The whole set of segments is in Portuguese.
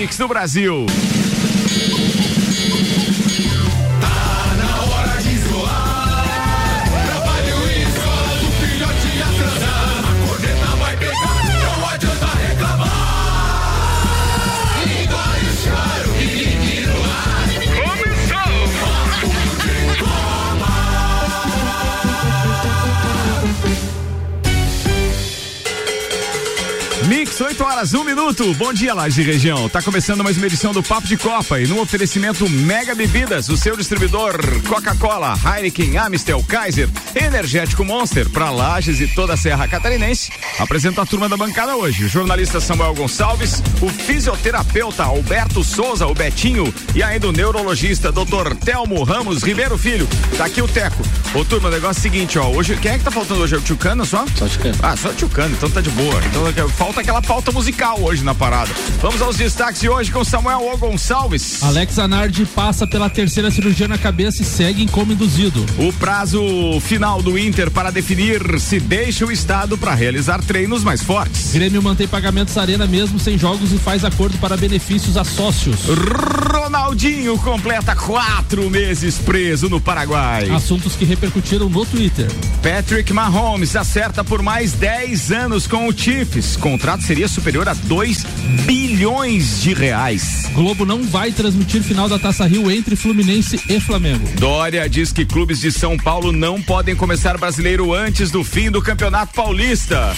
mix do Brasil. Mix, 8 horas, 1 minuto. Bom dia, Laje Região. Tá começando mais uma edição do Papo de Copa e no oferecimento Mega Bebidas, o seu distribuidor Coca-Cola, Heineken, Amistel, Kaiser, Energético Monster, para Lages e toda a Serra Catarinense. Apresenta a turma da bancada hoje: o jornalista Samuel Gonçalves, o fisioterapeuta Alberto Souza, o Betinho, e ainda o neurologista Dr. Telmo Ramos Ribeiro Filho. Tá aqui o Teco. Ô, turma, o negócio é o seguinte, ó. Hoje, quem é que tá faltando hoje? É o Tchucano só? Só Tchucano. Ah, só Tchucano, então tá de boa. Então falta aquela pauta musical hoje na parada. Vamos aos destaques de hoje com Samuel O. Gonçalves. Alex Anardi passa pela terceira cirurgia na cabeça e segue em coma induzido. O prazo final do Inter para definir se deixa o estado para realizar treinos mais fortes. Grêmio mantém pagamentos arena mesmo sem jogos e faz acordo para benefícios a sócios. Ronaldinho completa quatro meses preso no Paraguai. Assuntos que repercutiram no Twitter. Patrick Mahomes acerta por mais 10 anos com o Chiefs. Contrato seria superior a 2 bilhões de reais. Globo não vai transmitir final da Taça Rio entre Fluminense e Flamengo. Dória diz que clubes de São Paulo não podem começar brasileiro antes do fim do Campeonato Paulista.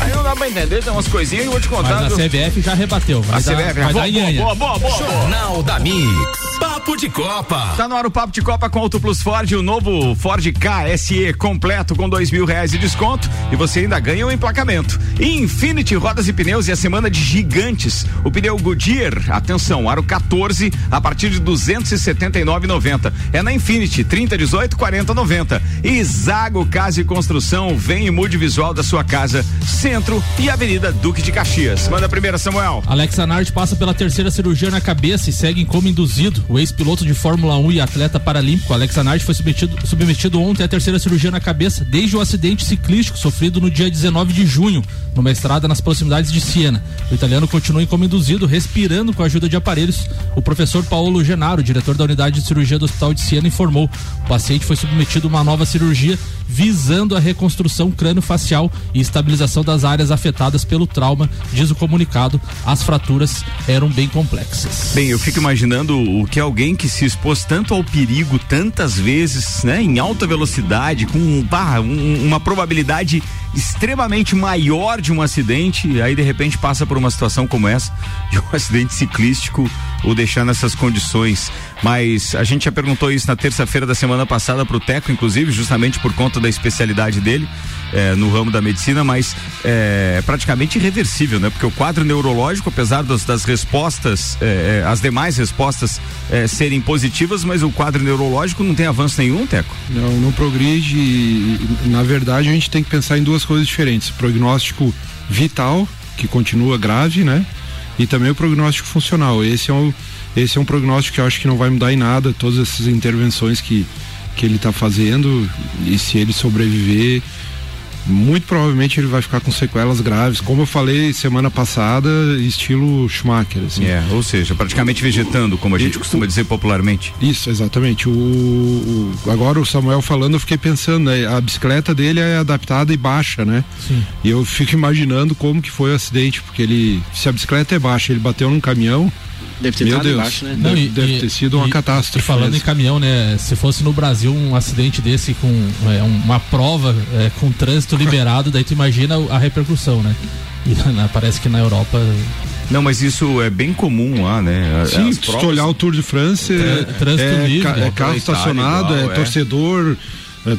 Aí não dá pra entender, tem umas coisinhas eu vou te contar. Mas a CBF já rebateu. Vai a dar, CBF, vai boa, dar boa, boa, boa, boa, Jornal da Mix. Papo de Copa. Tá no ar o Papo de Copa com Auto Plus Ford, o novo Ford KSE completo com dois mil reais de desconto e você ainda ganha o um emplacamento. Infinity Rodas e Pneus e a semana de gigantes. O pneu Goodyear, atenção, aro 14 a partir de 279,90. É na Infinity 30 18 40 90. E Zago Casa e Construção, vem e mude visual da sua casa, Centro e Avenida Duque de Caxias. Manda a primeira, Samuel. Alex Anard passa pela terceira cirurgia na cabeça e segue em coma induzido. O ex-piloto de Fórmula 1 e atleta paralímpico Alex Anard foi submetido, submetido ontem à terceira cirurgia na cabeça desde o acidente ciclístico sofrido no dia 19 de junho, numa estrada nas proximidades de Siena. O italiano continua induzido, respirando com a ajuda de aparelhos. O professor Paulo Genaro, diretor da unidade de cirurgia do Hospital de Siena, informou: o paciente foi submetido a uma nova cirurgia visando a reconstrução crânio-facial e estabilização das áreas afetadas pelo trauma, diz o comunicado. As fraturas eram bem complexas. Bem, eu fico imaginando o que alguém que se expôs tanto ao perigo tantas vezes, né, em alta velocidade, com bah, um, uma probabilidade extremamente maior de um acidente, aí de repente passa por uma situação como essa, de um acidente ciclístico, o deixar nessas condições. Mas a gente já perguntou isso na terça-feira da semana passada pro Teco, inclusive, justamente por conta da especialidade dele é, no ramo da medicina, mas é praticamente irreversível, né? Porque o quadro neurológico, apesar das, das respostas, é, as demais respostas é, serem positivas, mas o quadro neurológico não tem avanço nenhum, Teco? Não, não progride. Na verdade, a gente tem que pensar em duas coisas diferentes: prognóstico vital, que continua grave, né? E também o prognóstico funcional. Esse é um, esse é um prognóstico que eu acho que não vai mudar em nada, todas essas intervenções que, que ele está fazendo, e se ele sobreviver, muito provavelmente ele vai ficar com sequelas graves, como eu falei semana passada, estilo Schumacher. Assim. É, ou seja, praticamente vegetando, como a gente e, costuma dizer popularmente. Isso, exatamente. O, o, agora o Samuel falando, eu fiquei pensando, né, a bicicleta dele é adaptada e baixa, né? Sim. E eu fico imaginando como que foi o acidente, porque ele, se a bicicleta é baixa, ele bateu num caminhão, Deve ter Meu Deus, embaixo, né? Deve, e, deve ter sido uma e, catástrofe. Falando mesmo. em caminhão, né? Se fosse no Brasil um acidente desse com é, uma prova é, com trânsito liberado, daí tu imagina a repercussão, né? E na, parece que na Europa não, mas isso é bem comum lá, né? Sim, se tu olhar o Tour de France, é, trânsito é, livre, é carro estacionado, igual, é, torcedor.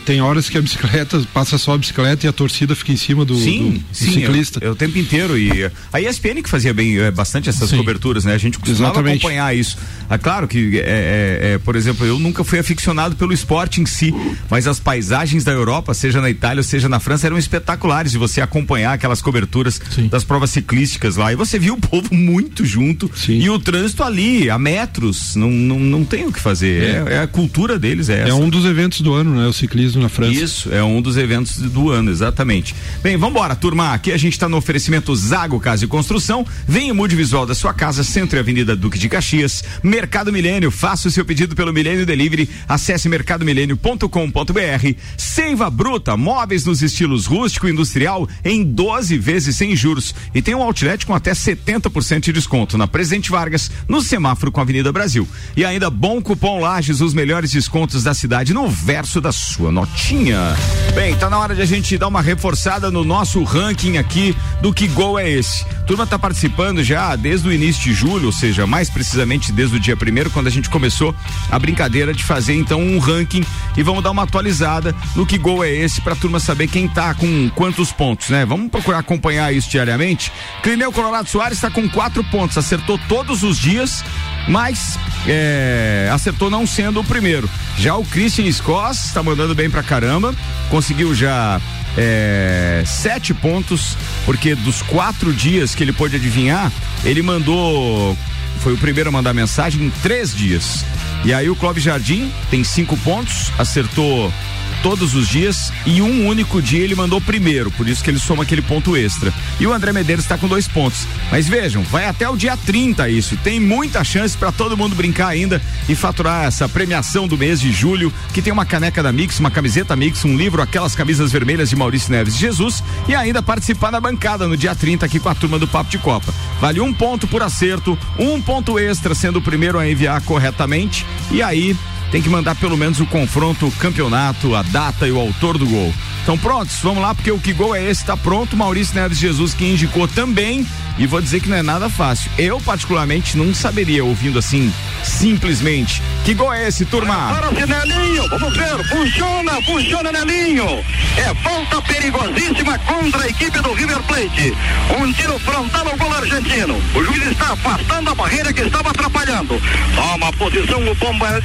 Tem horas que a bicicleta passa só a bicicleta e a torcida fica em cima do, sim, do, do sim, ciclista. É, é, o tempo inteiro. E a ESPN que fazia bem é, bastante essas sim. coberturas, né? A gente costumava Exatamente. acompanhar isso. É claro que, é, por exemplo, eu nunca fui aficionado pelo esporte em si, mas as paisagens da Europa, seja na Itália ou seja na França, eram espetaculares de você acompanhar aquelas coberturas sim. das provas ciclísticas lá. E você viu o povo muito junto e o trânsito ali, a metros, não, não, não tem o que fazer. É, a cultura deles, é essa. É um dos eventos do ano, né? O ciclismo na França. Isso, é um dos eventos do ano, exatamente. Bem, vamos embora, turma. Aqui a gente está no oferecimento Zago Casa e Construção. Vem e mude visual da sua casa, Centro e Avenida Duque de Caxias. Mercado Milênio, faça o seu pedido pelo Milênio Delivery. Acesse mercadomilênio.com.br. Seiva Bruta, móveis nos estilos rústico e industrial em 12 vezes sem juros. E tem um outlet com até 70% de desconto na Presidente Vargas, no semáforo com a Avenida Brasil. E ainda bom cupom Lages, os melhores descontos da cidade no verso da sua notinha. Bem, tá na hora de a gente dar uma reforçada no nosso ranking aqui do que gol é esse. Turma tá participando já desde o início de julho, ou seja, mais precisamente desde o dia primeiro, quando a gente começou a brincadeira de fazer então um ranking e vamos dar uma atualizada no que gol é esse pra turma saber quem tá com quantos pontos, né? Vamos procurar acompanhar isso diariamente. Clineu Colorado Soares está com quatro pontos, acertou todos os dias, mas é, acertou não sendo o primeiro. Já o Christian Scoss está mandando bem pra caramba, conseguiu já é, sete pontos, porque dos quatro dias que ele pôde adivinhar, ele mandou. Foi o primeiro a mandar mensagem em três dias. E aí o Clóvis Jardim tem cinco pontos, acertou todos os dias e um único dia ele mandou primeiro, por isso que ele soma aquele ponto extra. E o André Medeiros está com dois pontos. Mas vejam, vai até o dia 30 isso. Tem muita chance para todo mundo brincar ainda e faturar essa premiação do mês de julho, que tem uma caneca da Mix, uma camiseta Mix, um livro, aquelas camisas vermelhas de Maurício Neves Jesus e ainda participar da bancada no dia 30 aqui com a turma do Papo de Copa. Vale um ponto por acerto, um ponto extra sendo o primeiro a enviar corretamente e aí tem que mandar pelo menos o confronto, o campeonato, a data e o autor do gol. Então prontos, vamos lá, porque o que gol é esse? Tá pronto. Maurício Neves Jesus que indicou também. E vou dizer que não é nada fácil. Eu, particularmente, não saberia, ouvindo assim, simplesmente. Que gol é esse, turma? Para Nelinho, vamos ver, funciona, funciona Nelinho. É falta perigosíssima contra a equipe do River Plate. Um tiro frontal ao gol argentino. O juiz está afastando a barreira que estava atrapalhando. Toma posição o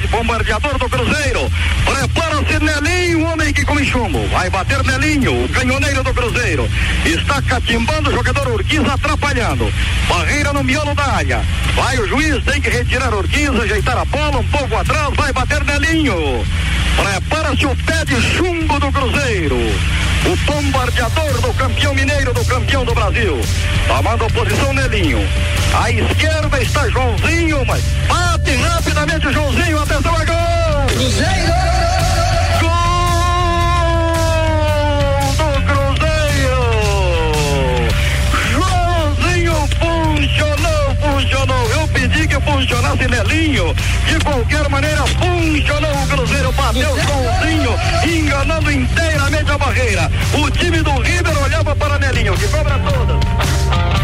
bombardeador do Cruzeiro. Prepara-se Nelinho, o homem que come chumbo. Vai bater Nelinho, o canhoneiro do Cruzeiro. Está catimbando o jogador Urquiz atrapalhando. Barreira no miolo da área. Vai o juiz, tem que retirar Urquiz, ajeitar a bola um pouco atrás, vai bater Nelinho. Prepara-se o pé de chumbo do Cruzeiro. O bombardeador do campeão mineiro, do campeão do Brasil. Tomando posição Nelinho. À esquerda está Joãozinho, mas rapidamente o Joãozinho. Atenção, é gol! Cruzeiro! funcionou. Eu pedi que funcionasse Nelinho. De qualquer maneira, funcionou o Cruzeiro. Bateu sozinho, enganando inteiramente a barreira. O time do River olhava para Nelinho, que cobra todas.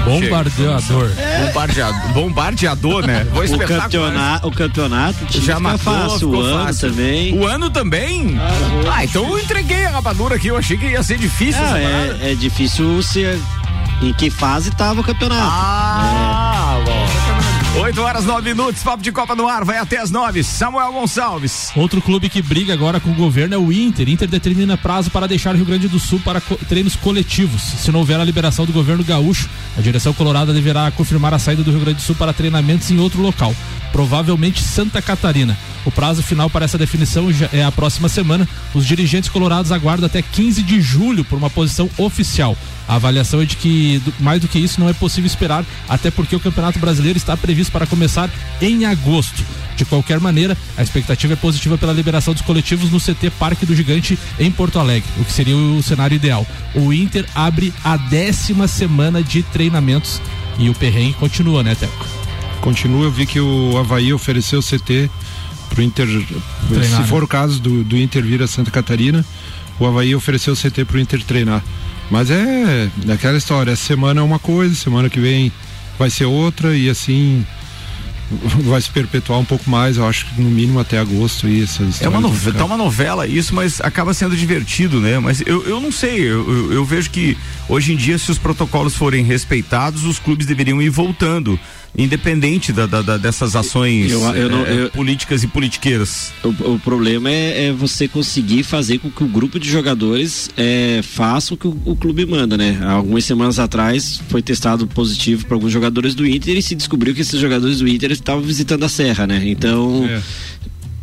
Bombardeador. É. Bombardeador, bombardeador, né? Vou o, campeonato, o campeonato já matou, fácil. O ano fácil. também. O ano também? Ah, ah então eu entreguei a rapadura aqui. Eu achei que ia ser difícil. Ah, é, é difícil ser em que fase estava o campeonato. Ah, é. Bom. 8 horas, 9 minutos, Papo de Copa no ar, vai até as 9. Samuel Gonçalves. Outro clube que briga agora com o governo é o Inter. Inter determina prazo para deixar o Rio Grande do Sul para co treinos coletivos. Se não houver a liberação do governo gaúcho, a direção colorada deverá confirmar a saída do Rio Grande do Sul para treinamentos em outro local, provavelmente Santa Catarina. O prazo final para essa definição é a próxima semana. Os dirigentes colorados aguardam até 15 de julho por uma posição oficial. A avaliação é de que mais do que isso não é possível esperar, até porque o Campeonato Brasileiro está previsto para começar em agosto. De qualquer maneira, a expectativa é positiva pela liberação dos coletivos no CT Parque do Gigante em Porto Alegre, o que seria o cenário ideal. O Inter abre a décima semana de treinamentos e o perrengue continua, né, Teco? Continua, eu vi que o Havaí ofereceu o CT pro Inter, treinar, se for né? o caso do, do Inter vir a Santa Catarina, o Havaí ofereceu o CT pro Inter treinar. Mas é daquela história, essa semana é uma coisa, semana que vem vai ser outra e assim vai se perpetuar um pouco mais, eu acho que no mínimo até agosto e essas É uma novela, tá uma novela isso, mas acaba sendo divertido, né? Mas eu, eu não sei, eu, eu, eu vejo que hoje em dia se os protocolos forem respeitados, os clubes deveriam ir voltando independente da, da, da dessas ações eu, eu não, é, políticas e politiqueiras. O, o problema é, é, você conseguir fazer com que o grupo de jogadores é, faça o que o, o, clube manda, né? Algumas semanas atrás foi testado positivo para alguns jogadores do Inter e se descobriu que esses jogadores do Inter estavam visitando a Serra, né? Então. É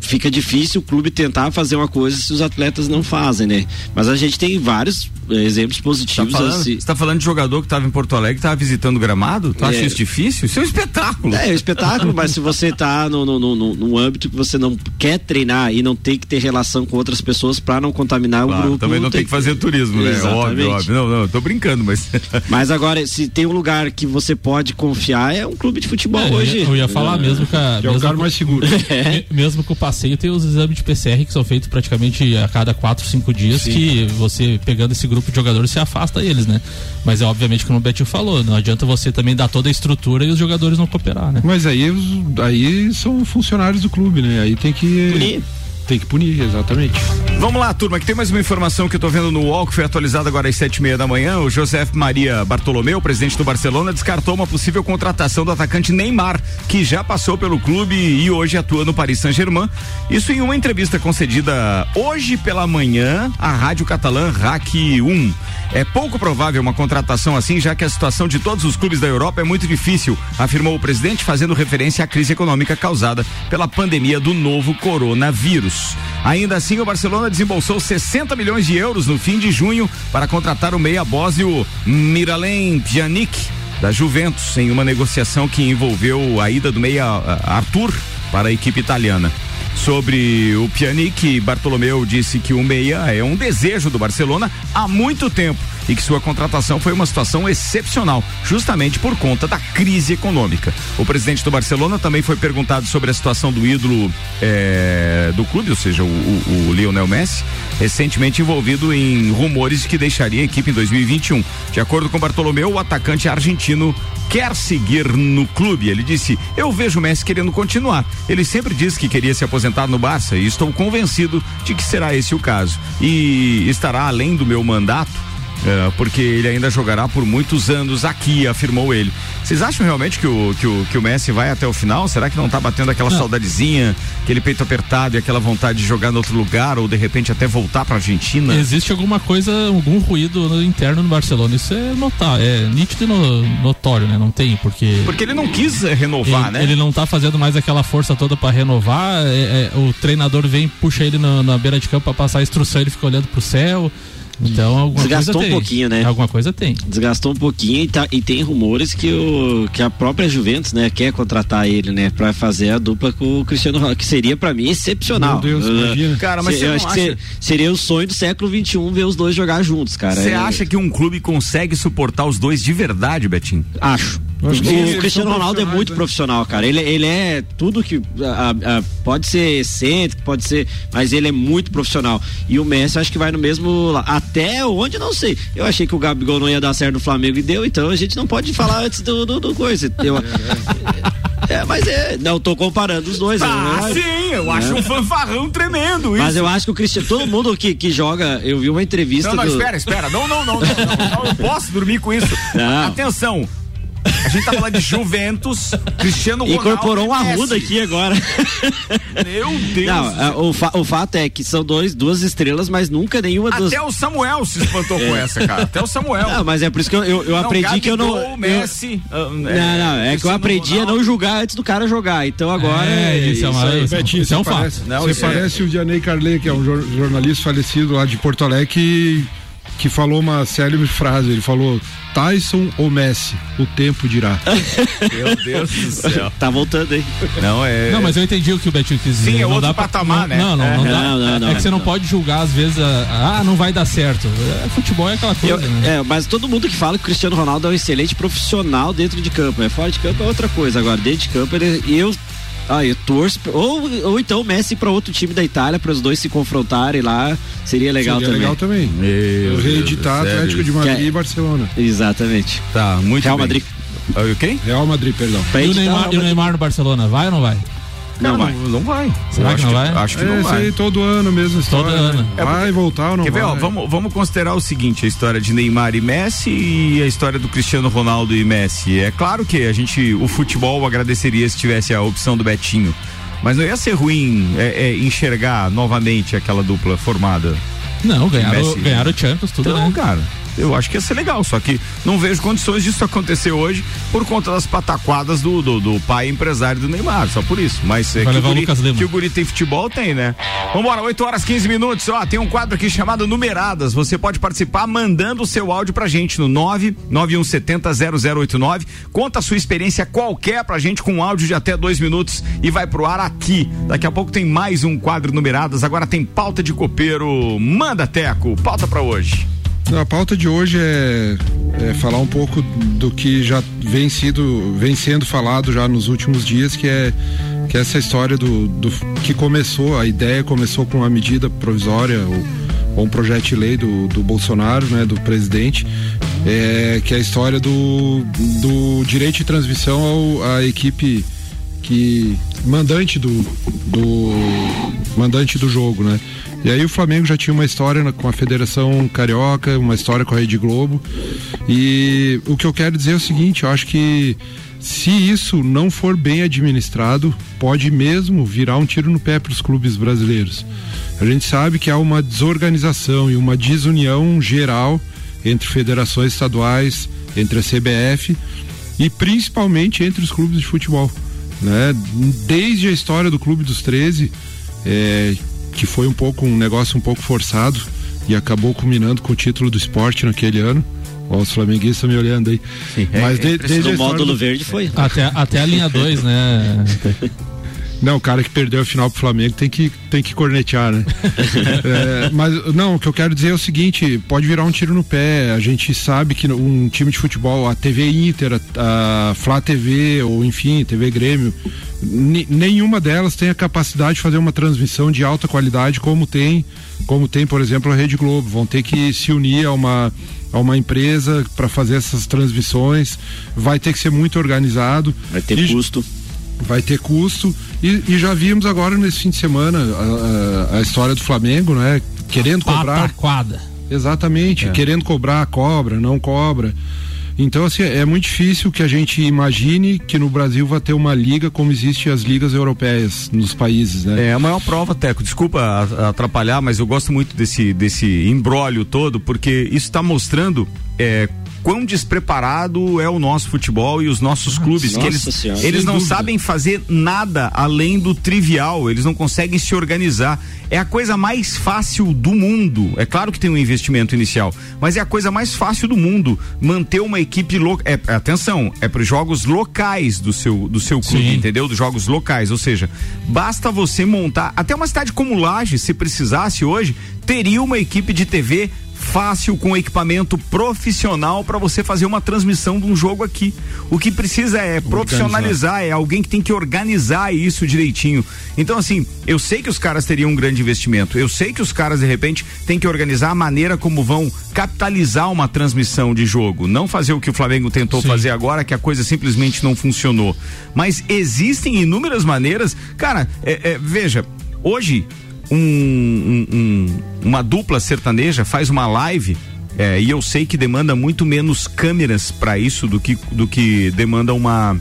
fica difícil o clube tentar fazer uma coisa se os atletas não fazem, né? Mas a gente tem vários eh, exemplos Tá positivos falando, assim. você tá falando de jogador que tava em Porto Alegre, tava visitando o gramado? Tu acha É. isso difícil? Isso é um espetáculo. É, é um espetáculo, mas se você tá no, no, no, no âmbito que você não quer treinar e não tem que ter relação com outras pessoas para não contaminar Claro, o grupo. também não tem que fazer turismo, né? Exatamente. Óbvio, óbvio. Não, não, eu tô brincando, mas. Mas agora, se tem um lugar que você pode confiar, é um clube de futebol É, hoje. Eu ia falar mesmo que a, Que é o mesmo lugar mais seguro. Me- Mesmo com o passeio, tem os exames de PCR que são feitos praticamente a cada 4, 5 dias, que você, pegando esse grupo de jogadores, se afasta eles, né? Mas é obviamente como o Betinho falou, não adianta você também dar toda a estrutura e os jogadores não cooperar, né? Mas aí, aí são funcionários do clube, né? Aí tem que. Punir. Tem que punir, exatamente. Vamos lá, turma, que tem mais uma informação que eu tô vendo no UOL, que foi atualizada agora às sete e meia da manhã. O José Maria Bartolomeu, presidente do Barcelona, descartou uma possível contratação do atacante Neymar, que já passou pelo clube e hoje atua no Paris Saint-Germain. Isso em uma entrevista concedida hoje pela manhã à rádio catalã RAC 1. É pouco provável uma contratação assim, já que a situação de todos os clubes da Europa é muito difícil, afirmou o presidente, fazendo referência à crise econômica causada pela pandemia do novo coronavírus. Ainda assim, o Barcelona desembolsou 60 milhões de euros no fim de junho para contratar o meia bósnio Miralem Pjanic da Juventus em uma negociação que envolveu a ida do meia ah, Arthur para a equipe italiana. Sobre o Pjanic, Bartolomeu disse que o meia é um desejo do Barcelona há muito tempo e que sua contratação foi uma situação excepcional, justamente por conta da crise econômica. O presidente do Barcelona também foi perguntado sobre a situação do ídolo eh, do clube, ou seja, o, o- o Lionel Messi, recentemente envolvido em rumores que deixaria a equipe em 2021. De acordo com Bartolomeu, o atacante argentino quer seguir no clube. Ele disse: Eu vejo o Messi querendo continuar. Ele sempre disse que queria se aposentar no Barça e estou convencido de que será esse o caso. E estará além do meu mandato. É, porque ele ainda jogará por muitos anos aqui, afirmou ele. Vocês acham realmente que o, que o, que o Messi vai até o final? Será que não tá batendo aquela saudadezinha, aquele peito apertado e aquela vontade de jogar em outro lugar ou de repente até voltar pra Argentina? Existe alguma coisa, algum ruído no- interno no Barcelona. Isso é notar, é nítido e no- notório, né? Não tem, porque. Porque ele não quis renovar, ele, né? ele não tá fazendo mais aquela força toda pra renovar. é- é, o treinador vem, puxa ele na, na beira de campo pra passar a instrução, ele fica olhando pro céu. Então alguma Desgastou coisa um tem. pouquinho, né? Alguma coisa tem. Desgastou um pouquinho e, tá- e tem rumores que, o, que a própria Juventus, né, quer contratar ele, né, pra fazer a dupla com o Cristiano Ronaldo, que seria pra mim excepcional. Meu Deus, Eu- imagina. Cara, mas você eu não acho que acha- ser- seria o sonho do século XXI ver os dois jogar juntos, cara. Você É- acha que um clube consegue suportar os dois de verdade, Betinho? Acho. O Cristiano Ronaldo é muito né? profissional, cara. Ele, ele é tudo que. a- a- pode ser excêntrico, pode ser. Mas ele é muito profissional. E o Messi acho que vai no mesmo. Até onde, não sei. Eu achei que o Gabigol não ia dar certo no Flamengo e deu, então a gente não pode falar antes do, do, do coisa. Eu- é, mas é. Não, tô comparando os dois. Ah, né? sim, eu acho um fanfarrão tremendo isso. Mas eu acho que o Cristiano. Todo mundo que, que joga. Eu vi uma entrevista. Não, não, do, espera, espera. Não, não, não, não, não, não, eu posso dormir com isso. Não. Atenção. A gente tá falando de Juventus, Cristiano Ronaldo. Incorporou um arruda aqui agora. Meu Deus. Não, do a- céu. o, fa- o fato é que são dois, duas estrelas, mas nunca nenhuma das. Até o Samuel se espantou com essa, cara. Até o Samuel. Não, mas é por isso que eu, eu, eu Não, aprendi que eu não. Eu- Messi. ah, Não, não, é que eu aprendi a Ronaldo. não julgar antes do cara jogar. Então agora. É, isso é uma- isso- Betinho, isso é um você fato. parece, Não, você é- parece o Dianei Carlet, que é um jor- jornalista falecido lá de Porto Alegre, que, que falou uma célebre frase. Ele falou: Tyson ou Messi? O tempo dirá. Meu Deus do céu. Tá voltando aí. Não, é. Não, mas eu entendi o que o Betinho quis dizer. Sim, é Não outro dá pra- patamar, não, né? Não, não, É. não dá. Não, não, não, é que você não não. pode julgar, às vezes, a- ah, não vai dar certo. É, futebol é aquela coisa, Eu- né? é, mas todo mundo que fala que o Cristiano Ronaldo é um excelente profissional dentro de campo. É fora de campo é outra coisa. Agora, dentro de campo, ele, eu. Ah, eu torço. Ou, ou então o Messi pra outro time da Itália, para os dois se confrontarem lá. Seria legal Seria também. legal também. Meu Reeditar Deus. Atlético de Madrid Que é- e Barcelona. Exatamente. Tá, muito Real bem. Madrid. O quem? Real Madrid, perdão. E o, Neymar, e o. Neymar no Barcelona, vai ou não vai? Não vai. Não, não vai. Será que acho não vai? Acho que É, não vai. todo ano mesmo história. Todo ano. né? Vai voltar ou não Quer ver, vai? ó, vamos, vamos considerar o seguinte, a história de Neymar e Messi e a história do Cristiano Ronaldo e Messi. É claro que a gente, o futebol agradeceria se tivesse a opção do Betinho, mas não ia ser ruim é, é, enxergar novamente aquela dupla formada. Não, ganharam, Messi. ganharam o Champions, tudo, Então, né? cara, Eu acho que ia ser legal, só que não vejo condições disso acontecer hoje por conta das pataquadas do, do, do pai empresário do Neymar, só por isso. Mas é que, o o guri, Lima. que o guri tem futebol, tem, né? Vambora, 8 horas 15 minutos. Ó, tem um quadro aqui chamado Numeradas. Você pode participar mandando o seu áudio pra gente no 991700089. Conta a sua experiência qualquer pra gente com um áudio de até dois minutos e vai pro ar aqui. Daqui a pouco tem mais um quadro Numeradas. Agora tem pauta de copeiro. Manda, Teco, pauta pra hoje. A pauta de hoje é, é falar um pouco do que já vem, sido, vem sendo falado já nos últimos dias, que é, que é essa história do, do que começou, a ideia começou com uma medida provisória ou, ou um projeto de lei do, do Bolsonaro, né, do presidente, é, que é a história do, do direito de transmissão ao, à equipe que mandante do, do mandante do jogo, né? E aí o Flamengo já tinha uma história com a Federação Carioca, uma história com a Rede Globo. E o que eu quero dizer é o seguinte, eu acho que se isso não for bem administrado, pode mesmo virar um tiro no pé para os clubes brasileiros. A gente sabe que há uma desorganização e uma desunião geral entre federações estaduais, entre a CBF e principalmente entre os clubes de futebol. Né? Desde a história do Clube dos 13, é, que foi um pouco um negócio um pouco forçado e acabou culminando com o título do esporte naquele ano. Ó, os flamenguistas me olhando aí. é- Mas é de- desde história módulo do- verde foi. Até, até a linha 2, né? Não, o cara que perdeu a final pro Flamengo tem que, tem que cornetear, né? É, mas, não, o que eu quero dizer é o seguinte: pode virar um tiro no pé. A gente sabe que um time de futebol, a TV Inter, a, a Flá TV, ou enfim, TV Grêmio, nenhuma delas tem a capacidade de fazer uma transmissão de alta qualidade como tem, como tem, por exemplo, a Rede Globo. Vão ter que se unir a uma a uma empresa para fazer essas transmissões, vai ter que ser muito organizado. Vai ter E- custo. vai ter custo e, e já vimos agora nesse fim de semana a, a- a história do Flamengo, né? Querendo cobrar, Pataquada. exatamente, querendo cobrar, cobra, não cobra. Então, assim, é muito difícil que a gente imagine que no Brasil vai ter uma liga como existe as ligas europeias nos países, né? É a maior prova, Teco. Desculpa atrapalhar, mas eu gosto muito desse, desse embrólio todo, porque isso está mostrando é, quão despreparado é o nosso futebol e os nossos clubes. que eles Senhora. eles não dúvida. sabem fazer nada além do trivial, eles não conseguem se organizar. É a coisa mais fácil do mundo. É claro que tem um investimento inicial, mas é a coisa mais fácil do mundo manter uma equipe local. É, atenção, é para os jogos locais do seu, do seu clube, Sim. entendeu? Dos jogos locais. Ou seja, basta você montar. Até uma cidade como Laje, se precisasse hoje, teria uma equipe de TV fácil com equipamento profissional para você fazer uma transmissão de um jogo aqui. O que precisa é profissionalizar, é alguém que tem que organizar isso direitinho. Então assim, eu sei que os caras teriam um grande investimento. Eu sei que os caras de repente têm que organizar a maneira como vão capitalizar uma transmissão de jogo, não fazer o que o Flamengo tentou Sim. fazer agora, que a coisa simplesmente não funcionou. Mas existem inúmeras maneiras. Cara, é- é, veja, hoje um- um- um- uma dupla sertaneja faz uma live. é, e eu sei que demanda muito menos câmeras para isso do que, do que demanda uma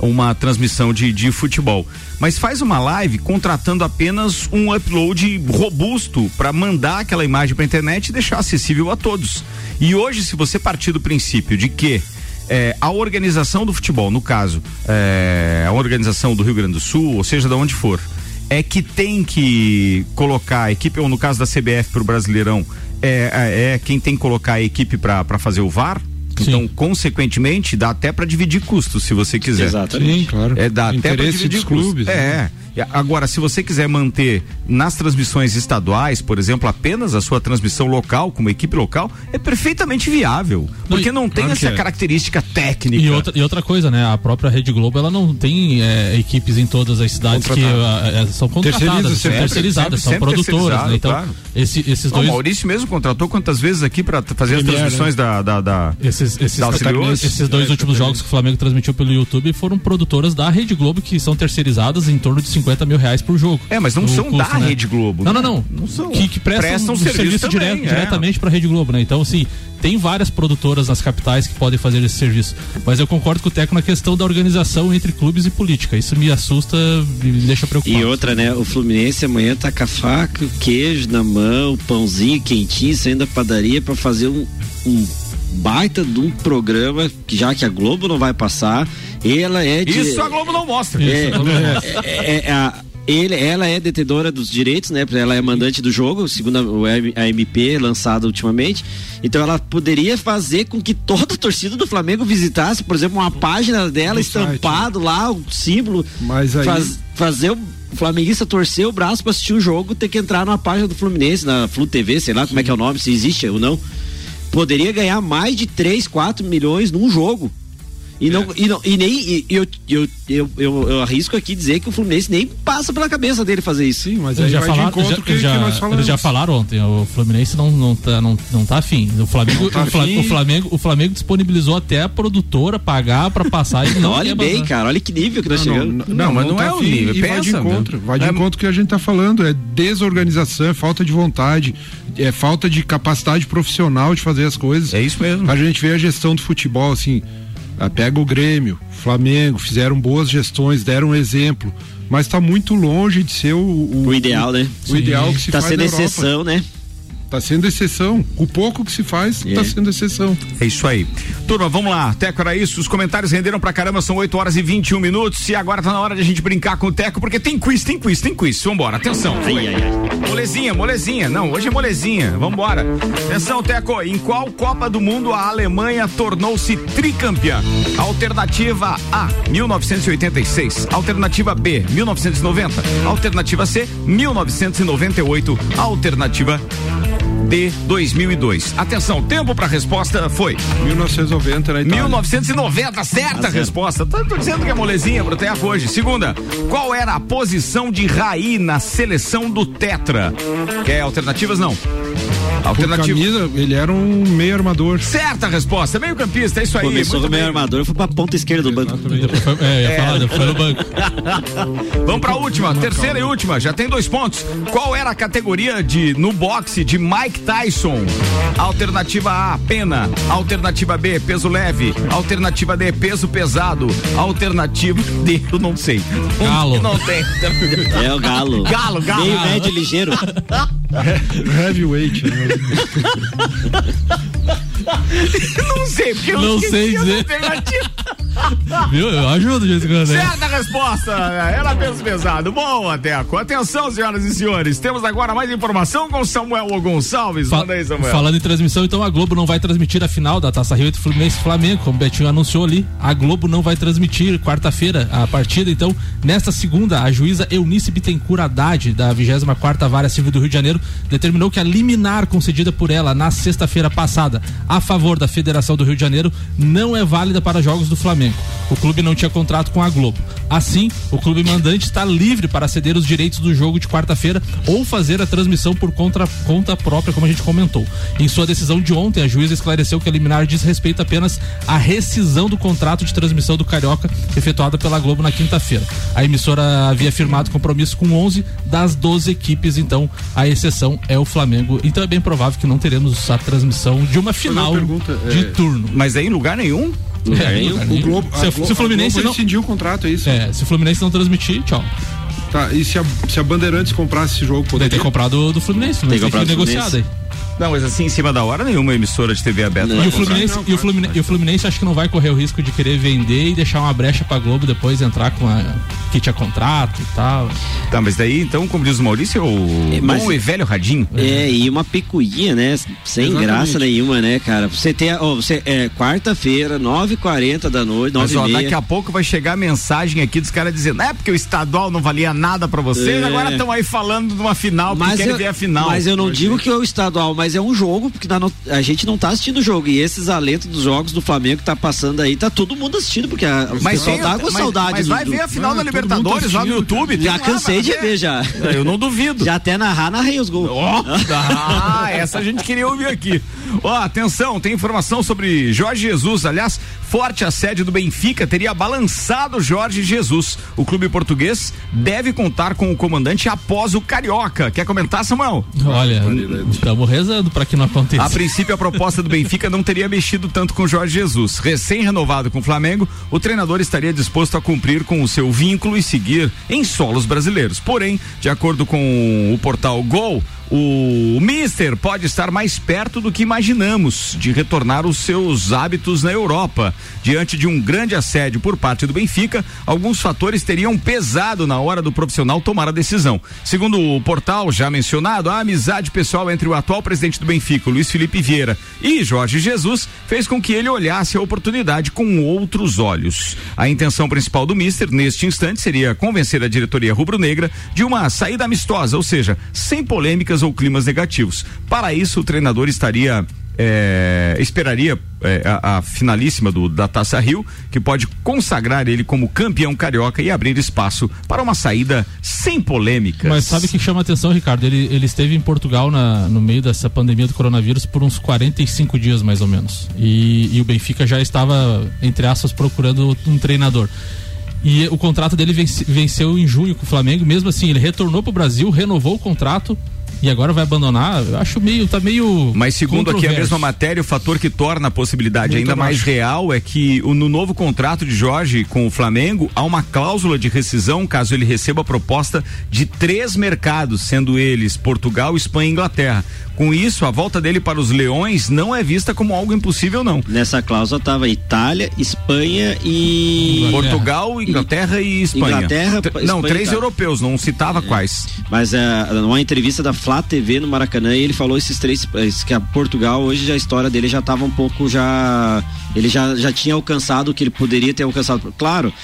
uma transmissão de, de futebol. Mas faz uma live contratando apenas um upload robusto para mandar aquela imagem para internet e deixar acessível a todos. E hoje, se você partir do princípio de que é, a organização do futebol, no caso, é, a organização do Rio Grande do Sul, ou seja, de onde for, é que tem que colocar a equipe, ou no caso da CBF para o Brasileirão, é, é, é quem tem que colocar a equipe para fazer o VAR. Sim. Então, consequentemente, dá até para dividir custos, se você quiser. Exatamente. Sim, claro. É, dá até pra Interesse dividir dos custos. clubes. né? É. E Agora, se você quiser manter nas transmissões estaduais, por exemplo, apenas a sua transmissão local, como equipe local, é perfeitamente viável. Porque não tem claro essa é. característica técnica. E outra, e outra coisa, né? A própria Rede Globo, ela não tem é, equipes em todas as cidades que Contratadas. é, é, são contratadas, sempre, terceirizadas, sempre, são sempre produtoras, né? Então, claro. esse- esses O dois... Maurício mesmo contratou quantas vezes aqui para fazer as transmissões da, da, da- Esses, esses, Da esses dois É, últimos jogos que o Flamengo transmitiu pelo YouTube foram produtoras da Rede Globo que são terceirizadas em torno de 50 mil reais por jogo. É, mas não são custo, da né? Rede Globo. Não, não, não. Não são. Que, que prestam, Prestam um serviço serviço também, é. diretamente para a Rede Globo, né? Então, assim, tem várias produtoras nas capitais que podem fazer esse serviço. Mas eu concordo com o Teco na questão da organização entre clubes e política. Isso me assusta e me deixa preocupado. E outra, né? O Fluminense amanhã tá com a faca, o queijo na mão, o pãozinho quentinho, saindo da padaria pra fazer um um baita de um programa que já que a Globo não vai passar, ela é de, Isso a Globo não mostra. é, é, é, a- ele, ela é detentora dos direitos, né? Ela é mandante do jogo, segundo a, a MP lançada ultimamente. Então ela poderia fazer com que toda a torcida do Flamengo visitasse, por exemplo, uma página dela No site, estampado lá, o símbolo. Mas aí- faz- fazer o flamenguista torcer o braço pra assistir o jogo, ter que entrar na página do Fluminense, na Flu TV, sei lá como é que é o nome, se existe ou não. Poderia ganhar mais de 3, 4 milhões num jogo. E, não, e, não, e nem. e eu, eu, eu, eu, eu arrisco aqui dizer que o Fluminense nem passa pela cabeça dele fazer isso. Sim, mas já, falaram, encontro já, que, já- que nós falamos. eles já falaram ontem, o Fluminense não, não, tá, não, não tá afim. O Flamengo, Não tá o, Fla- afim. o Flamengo, o Flamengo disponibilizou até a produtora pagar pra passar e não olha bem, passar. cara, olha que nível que nós Não, chegamos. não, Não, mas não é o afim nível, E vai de encontro. Vai de É- encontro que a gente tá falando. É desorganização, é falta de vontade, é falta de capacidade profissional de fazer as coisas. É isso mesmo. A gente vê a gestão do futebol, assim, pega o Grêmio, Flamengo, fizeram boas gestões, deram exemplo, mas tá muito longe de ser o, o, O ideal, né? o ideal que se Tá faz sendo na Europa. exceção, né? Tá sendo exceção. O pouco que se faz, É. tá sendo exceção. É isso aí. Turma, vamos lá. Teco, era isso. Os comentários renderam pra caramba, são 8 horas e 21 minutos. E agora tá na hora de a gente brincar com o Teco, porque tem quiz, tem quiz, tem quiz. Vambora, atenção. Ai, ai, ai. Molezinha, molezinha. Não, hoje é molezinha. Vambora. Atenção, Teco. Em qual Copa do Mundo a Alemanha tornou-se tricampeã? Alternativa A, 1986. Alternativa B, 1990. Alternativa C, 1998. Alternativa D, 2002. Atenção, tempo pra resposta foi 1990 na Itália. 1990, certa resposta. Tô, tô dizendo que é molezinha pro Teco hoje. Segunda, qual era a posição de Raí na seleção do Tetra? Quer alternativas? Não. Alternativa. camisa, ele era um meio armador. Certa resposta, meio campista, é isso aí. Começou muito com o meio armador e foi pra ponta esquerda do banco. É, ia falar, foi no banco. Vamos pra última, terceira e última, já tem dois pontos. Qual era a categoria de no boxe de Mike Tyson? Alternativa A, pena. Alternativa B, peso leve. Alternativa D, peso pesado. Alternativa D, eu não sei. Galo. que Não tem. É o galo. Galo, galo. Meio médio ligeiro. Heavyweight. né? Não sei, porque eu Não sei dizer. Viu? Eu ajudo quando, né? Certa resposta, era peso pesado. Boa, Teco. Atenção, senhoras e senhores. Temos agora mais informação com Samuel Gonçalves. Fa- Manda aí, Samuel. Falando em transmissão, então a Globo não vai transmitir a final da Taça Rio entre Fluminense e Flamengo, como o Betinho anunciou ali. A Globo não vai transmitir quarta-feira a partida, então, nesta segunda, a juíza Eunice Bittencourt Haddad, da 24ª Vara Civil do Rio de Janeiro, determinou que a liminar concedida por ela na sexta-feira passada a favor da Federação do Rio de Janeiro não é válida para jogos do Flamengo. O clube não tinha contrato com a Globo. Assim, o clube mandante está livre para ceder os direitos do jogo de quarta-feira ou fazer a transmissão por conta, própria, como a gente comentou. Em sua decisão de ontem, a juíza esclareceu que a liminar diz respeito apenas à rescisão do contrato de transmissão do Carioca efetuada pela Globo na quinta-feira. A emissora havia firmado compromisso com 11 das 12 equipes, então a exceção é o Flamengo. Então é bem provável que não teremos a transmissão de uma final pergunta, de é, turno. Mas aí em lugar nenhum? É, nenhum. lugar O nenhum. Globo, se, se o Fluminense não, rescindiu o contrato, é isso? é, se o Fluminense não transmitir, tchau. Tá, e se a, se a Bandeirantes comprasse esse jogo, Deve poderia? ter comprado do Fluminense, não Tem tem que negociado aí. Não, mas assim, em cima da hora, nenhuma emissora de TV aberta. Não. E o. Fluminense, não, e, o Fluminense, e o Fluminense acho que não vai correr o risco de querer vender e deixar uma brecha pra Globo depois entrar com a que tinha contrato e tal. Tá, mas daí, então, como diz o Maurício, é o É, mas- bom e velho radinho. É, e uma picuinha, né? Sem Exatamente. graça nenhuma, né, cara? Você tem, ó, você, é, quarta-feira, 9h40 da noite, Mas 9 ó, e daqui a pouco vai chegar a mensagem aqui dos caras dizendo, é porque o estadual não valia nada pra vocês, É. agora estão aí falando de uma final, porque querem eu, ver a final. mas eu não digo que é o estadual, mas é um jogo, porque a gente não tá assistindo o jogo. E esses alentos dos jogos do Flamengo que tá passando aí, tá todo mundo assistindo, porque a, o Mas, pessoal tem- tá com mas- saudade mas vai do- ver a final da todo Libertadores tá lá no YouTube. Já lá, cansei vai de ver, já. Eu não duvido. Já até narrar, narrei os gols. Ó, ah, essa a gente queria ouvir aqui. Ó, atenção, tem informação sobre Jorge Jesus. Aliás, forte assédio do Benfica teria balançado Jorge Jesus. O clube português deve contar com o comandante após o Carioca. Quer comentar, Samuel? Olha, estamos rezando pra que não aconteça. A princípio, a proposta do Benfica não teria mexido tanto com Jorge Jesus. Recém-renovado com o Flamengo, o treinador estaria disposto a cumprir com o seu vínculo e seguir em solos brasileiros. Porém, de acordo com o portal Gol, O Mister pode estar mais perto do que imaginamos de retornar os seus hábitos na Europa. Diante de um grande assédio por parte do Benfica, alguns fatores teriam pesado na hora do profissional tomar a decisão. Segundo o portal já mencionado, a amizade pessoal entre o atual presidente do Benfica, Luiz Felipe Vieira, e Jorge Jesus fez com que ele olhasse a oportunidade com outros olhos. A intenção principal do Mister neste instante seria convencer a diretoria rubro-negra de uma saída amistosa, ou seja, sem polêmicas ou climas negativos. Para isso, o treinador estaria é, esperaria é, a, a, finalíssima do, da Taça Rio, que pode consagrar ele como campeão carioca e abrir espaço para uma saída sem polêmicas. Mas sabe que chama atenção, Ricardo? Ele, ele esteve em Portugal na, no meio dessa pandemia do coronavírus por uns 45 dias, mais ou menos. E, e o Benfica já estava, entre aspas, procurando um treinador. E o contrato dele venceu em junho com o Flamengo. Mesmo assim, ele retornou para o Brasil, renovou o contrato e agora vai abandonar, eu acho meio, tá meio. Mas segundo aqui a mesma matéria, o fator que torna a possibilidade Muito ainda mais real é que no novo contrato de Jorge com o Flamengo há uma cláusula de rescisão caso ele receba a proposta de três mercados, sendo eles Portugal, Espanha e Inglaterra. Com isso, a volta dele para os Leões não é vista como algo impossível, não. Nessa cláusula estava Itália, Espanha e. Portugal, Inglaterra e, e Espanha. Inglaterra, Não, Espanha três europeus, não citava é. quais. Mas é, numa entrevista da Flá TV no Maracanã, ele falou esses três. que a Portugal, hoje a história dele já estava um pouco já. Ele já, já tinha alcançado o que ele poderia ter alcançado. Claro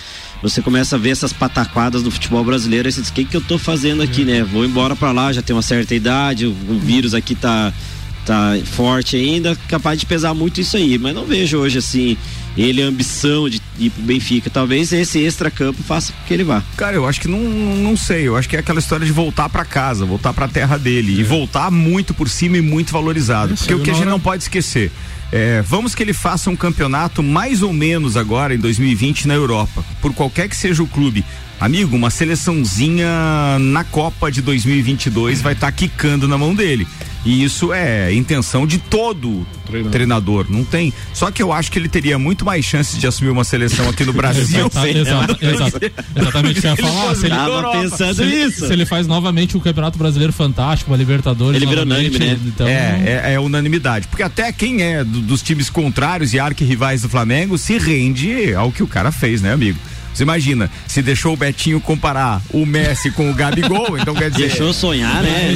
você começa a ver essas pataquadas do futebol brasileiro e você diz, o que, que eu tô fazendo aqui, né? Vou embora para lá, já tenho uma certa idade, o, o vírus aqui tá, tá forte ainda, capaz de pesar muito isso aí. Mas não vejo hoje assim ele a ambição de ir pro Benfica. Talvez esse extra-campo faça com que ele vá. Cara, eu acho que não, não sei. Eu acho que é aquela história de voltar para casa, voltar para a terra dele é. e voltar muito por cima e muito valorizado. Porque o que a gente não pode esquecer é, vamos que ele faça um campeonato mais ou menos agora em 2020 na Europa, por qualquer que seja o clube. Amigo, uma seleçãozinha na Copa de 2022 vai estar tá quicando na mão dele. E isso é intenção de todo treinador. treinador. Não tem. Só que eu acho que ele teria muito mais chances de assumir uma seleção aqui no Brasil. exata, exata, exata, exatamente o que eu ia falar. Se ele, pensando se nisso. Se ele faz novamente um Campeonato Brasileiro fantástico, uma Libertadores. Ele vira unânime, né? Então... É, é, é, unanimidade. Porque até quem é do, dos times contrários e arquirrivais do Flamengo se rende ao que o cara fez, né, amigo? Você imagina, se deixou o Betinho comparar o Messi com o Gabigol, então quer dizer. Deixou sonhar, né?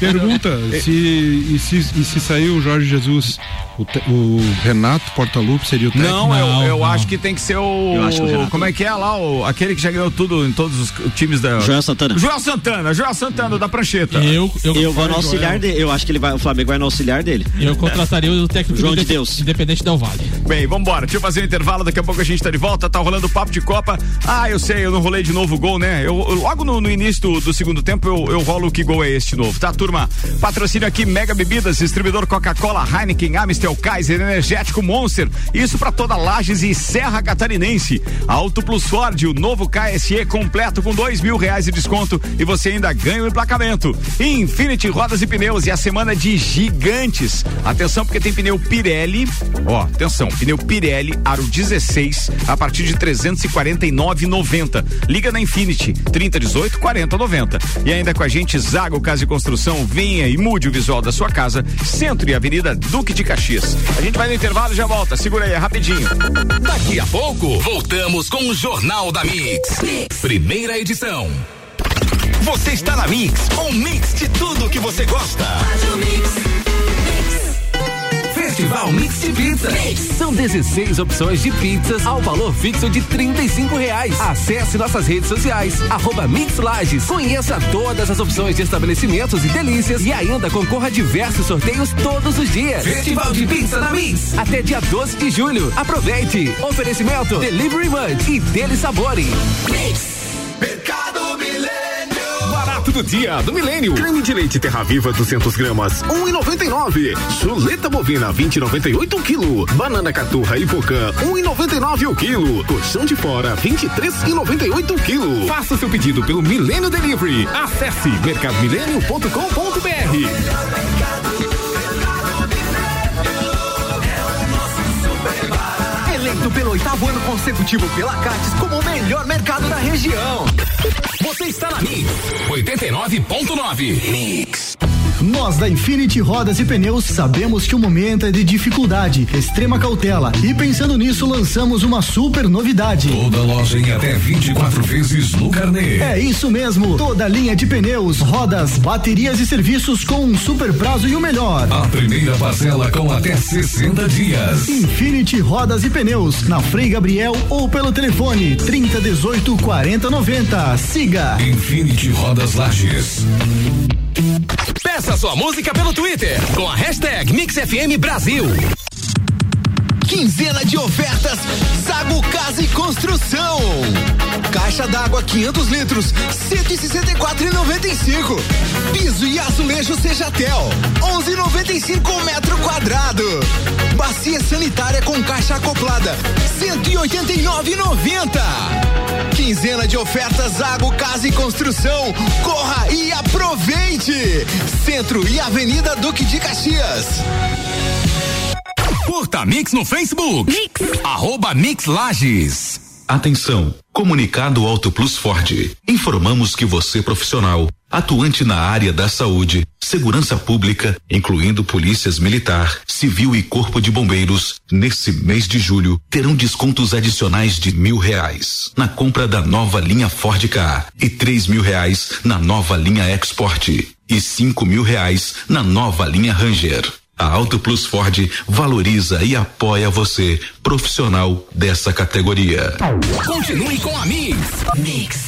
Pergunta: se, e, se, e se saiu o Jorge Jesus, o, te, o Renato Portaluppi seria o técnico? Não, não eu, eu não. acho que tem que ser o. Eu acho que o como é que é lá? O, aquele que já ganhou tudo em todos os times da. Joel Santana. Joel Santana, Joel Santana da prancheta. Eu, eu, eu vou no auxiliar dele. Eu acho que ele vai, o Flamengo vai no auxiliar dele. Eu contrataria o técnico João de Deus. Independente Del Vale. Bem, vambora. Deixa eu fazer um intervalo, daqui a pouco a gente tá de volta. Tá rolando o papo de Copa. Ah, eu sei, eu não rolei de novo o gol, né? Eu, logo no, no início do, do, segundo tempo eu, eu rolo que gol é este novo, tá, turma? Patrocínio aqui Mega Bebidas, distribuidor Coca-Cola, Heineken, Amstel, Kaiser, Energético Monster. Isso para toda Lages e Serra Catarinense. Auto Plus Ford, o novo KSE completo com dois mil reais de desconto e você ainda ganha o emplacamento. Infinity Rodas e Pneus e a semana de gigantes. Atenção porque tem pneu Pirelli, ó, atenção, pneu Pirelli Aro 16 a partir de 340 49,90. Liga na Infinity 3018 4090. E ainda com a gente Zago Casa e Construção, venha e mude o visual da sua casa, Centro e Avenida Duque de Caxias. A gente vai no intervalo e já volta. Segura aí, é rapidinho. Daqui a pouco, voltamos com o Jornal da mix. Primeira edição. Você está na Mix, um mix de tudo que você gosta. Pizza. São 16 opções de pizzas ao valor fixo de 35 reais. Acesse nossas redes sociais, arroba Mix Lages. Conheça todas as opções de estabelecimentos e delícias e ainda concorra a diversos sorteios todos os dias. Festival de Pizza na Mix. Até dia 12 de julho. Aproveite. Oferecimento Delivery Munch e Dele Sabore. Mix. Do dia do milênio. Creme de leite Terra Viva 200 gramas, 1,99. Chuleta bovina 20,98 quilo. Banana caturra Ipocã 1,99 o quilo. Colchão de fora 23,98 quilo. Faça seu pedido pelo Milênio Delivery. Acesse mercadomilênio.com.br. eleito pelo oitavo ano consecutivo pela Cates como o melhor mercado da região. Você está na Mix 89.9. Mix. Nós da Infinity Rodas e Pneus sabemos que o momento é de dificuldade, extrema cautela e pensando nisso lançamos uma super novidade. Toda loja em até 24 vezes no carnê. É isso mesmo, toda linha de pneus, rodas, baterias e serviços com um super prazo e o melhor. A primeira parcela com até 60 dias. Infinity Rodas e Pneus, na Frei Gabriel ou pelo telefone 30 18 40 90. Siga Infinity Rodas Lages. Peça sua música pelo Twitter com a hashtag MixFM Brasil. Quinzena de ofertas Zago Casa e Construção. Caixa d'água 500 litros, 164,95. Piso e azulejo Sejatel, 11,95 metro quadrado. Bacia sanitária com caixa acoplada, 189,90. Quinzena de ofertas Zago Casa e Construção. Corra e aproveite. Centro e Avenida Duque de Caxias. Curta Mix no Facebook. Mix. Arroba Mix Lages. Atenção! Comunicado Auto Plus Ford. Informamos que você profissional, atuante na área da saúde, segurança pública, incluindo polícias militar, civil e corpo de bombeiros, nesse mês de julho terão descontos adicionais de mil reais na compra da nova linha Ford Ka e três mil reais na nova linha Export e cinco mil reais na nova linha Ranger. A Auto Plus Ford valoriza e apoia você, profissional dessa categoria. Continue com a Mix. Mix.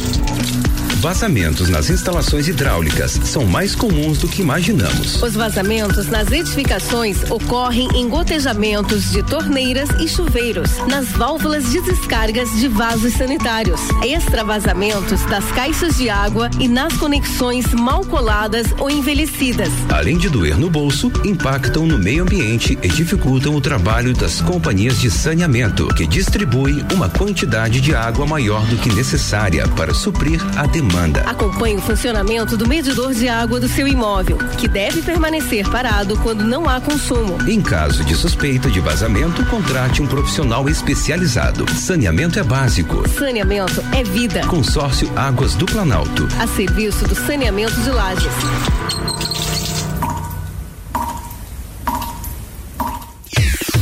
Vazamentos nas instalações hidráulicas são mais comuns do que imaginamos. Os vazamentos nas edificações ocorrem em gotejamentos de torneiras e chuveiros, nas válvulas de descargas de vasos sanitários, extravasamentos das caixas de água e nas conexões mal coladas ou envelhecidas. Além de doer no bolso, impactam no meio ambiente e dificultam o trabalho das companhias de saneamento, que distribuem uma quantidade de água maior do que necessária para suprir a demanda demanda. Acompanhe o funcionamento do medidor de água do seu imóvel, que deve permanecer parado quando não há consumo. Em caso de suspeita de vazamento, contrate um profissional especializado. Saneamento é básico. Saneamento é vida. Consórcio Águas do Planalto. A serviço do saneamento de lajes.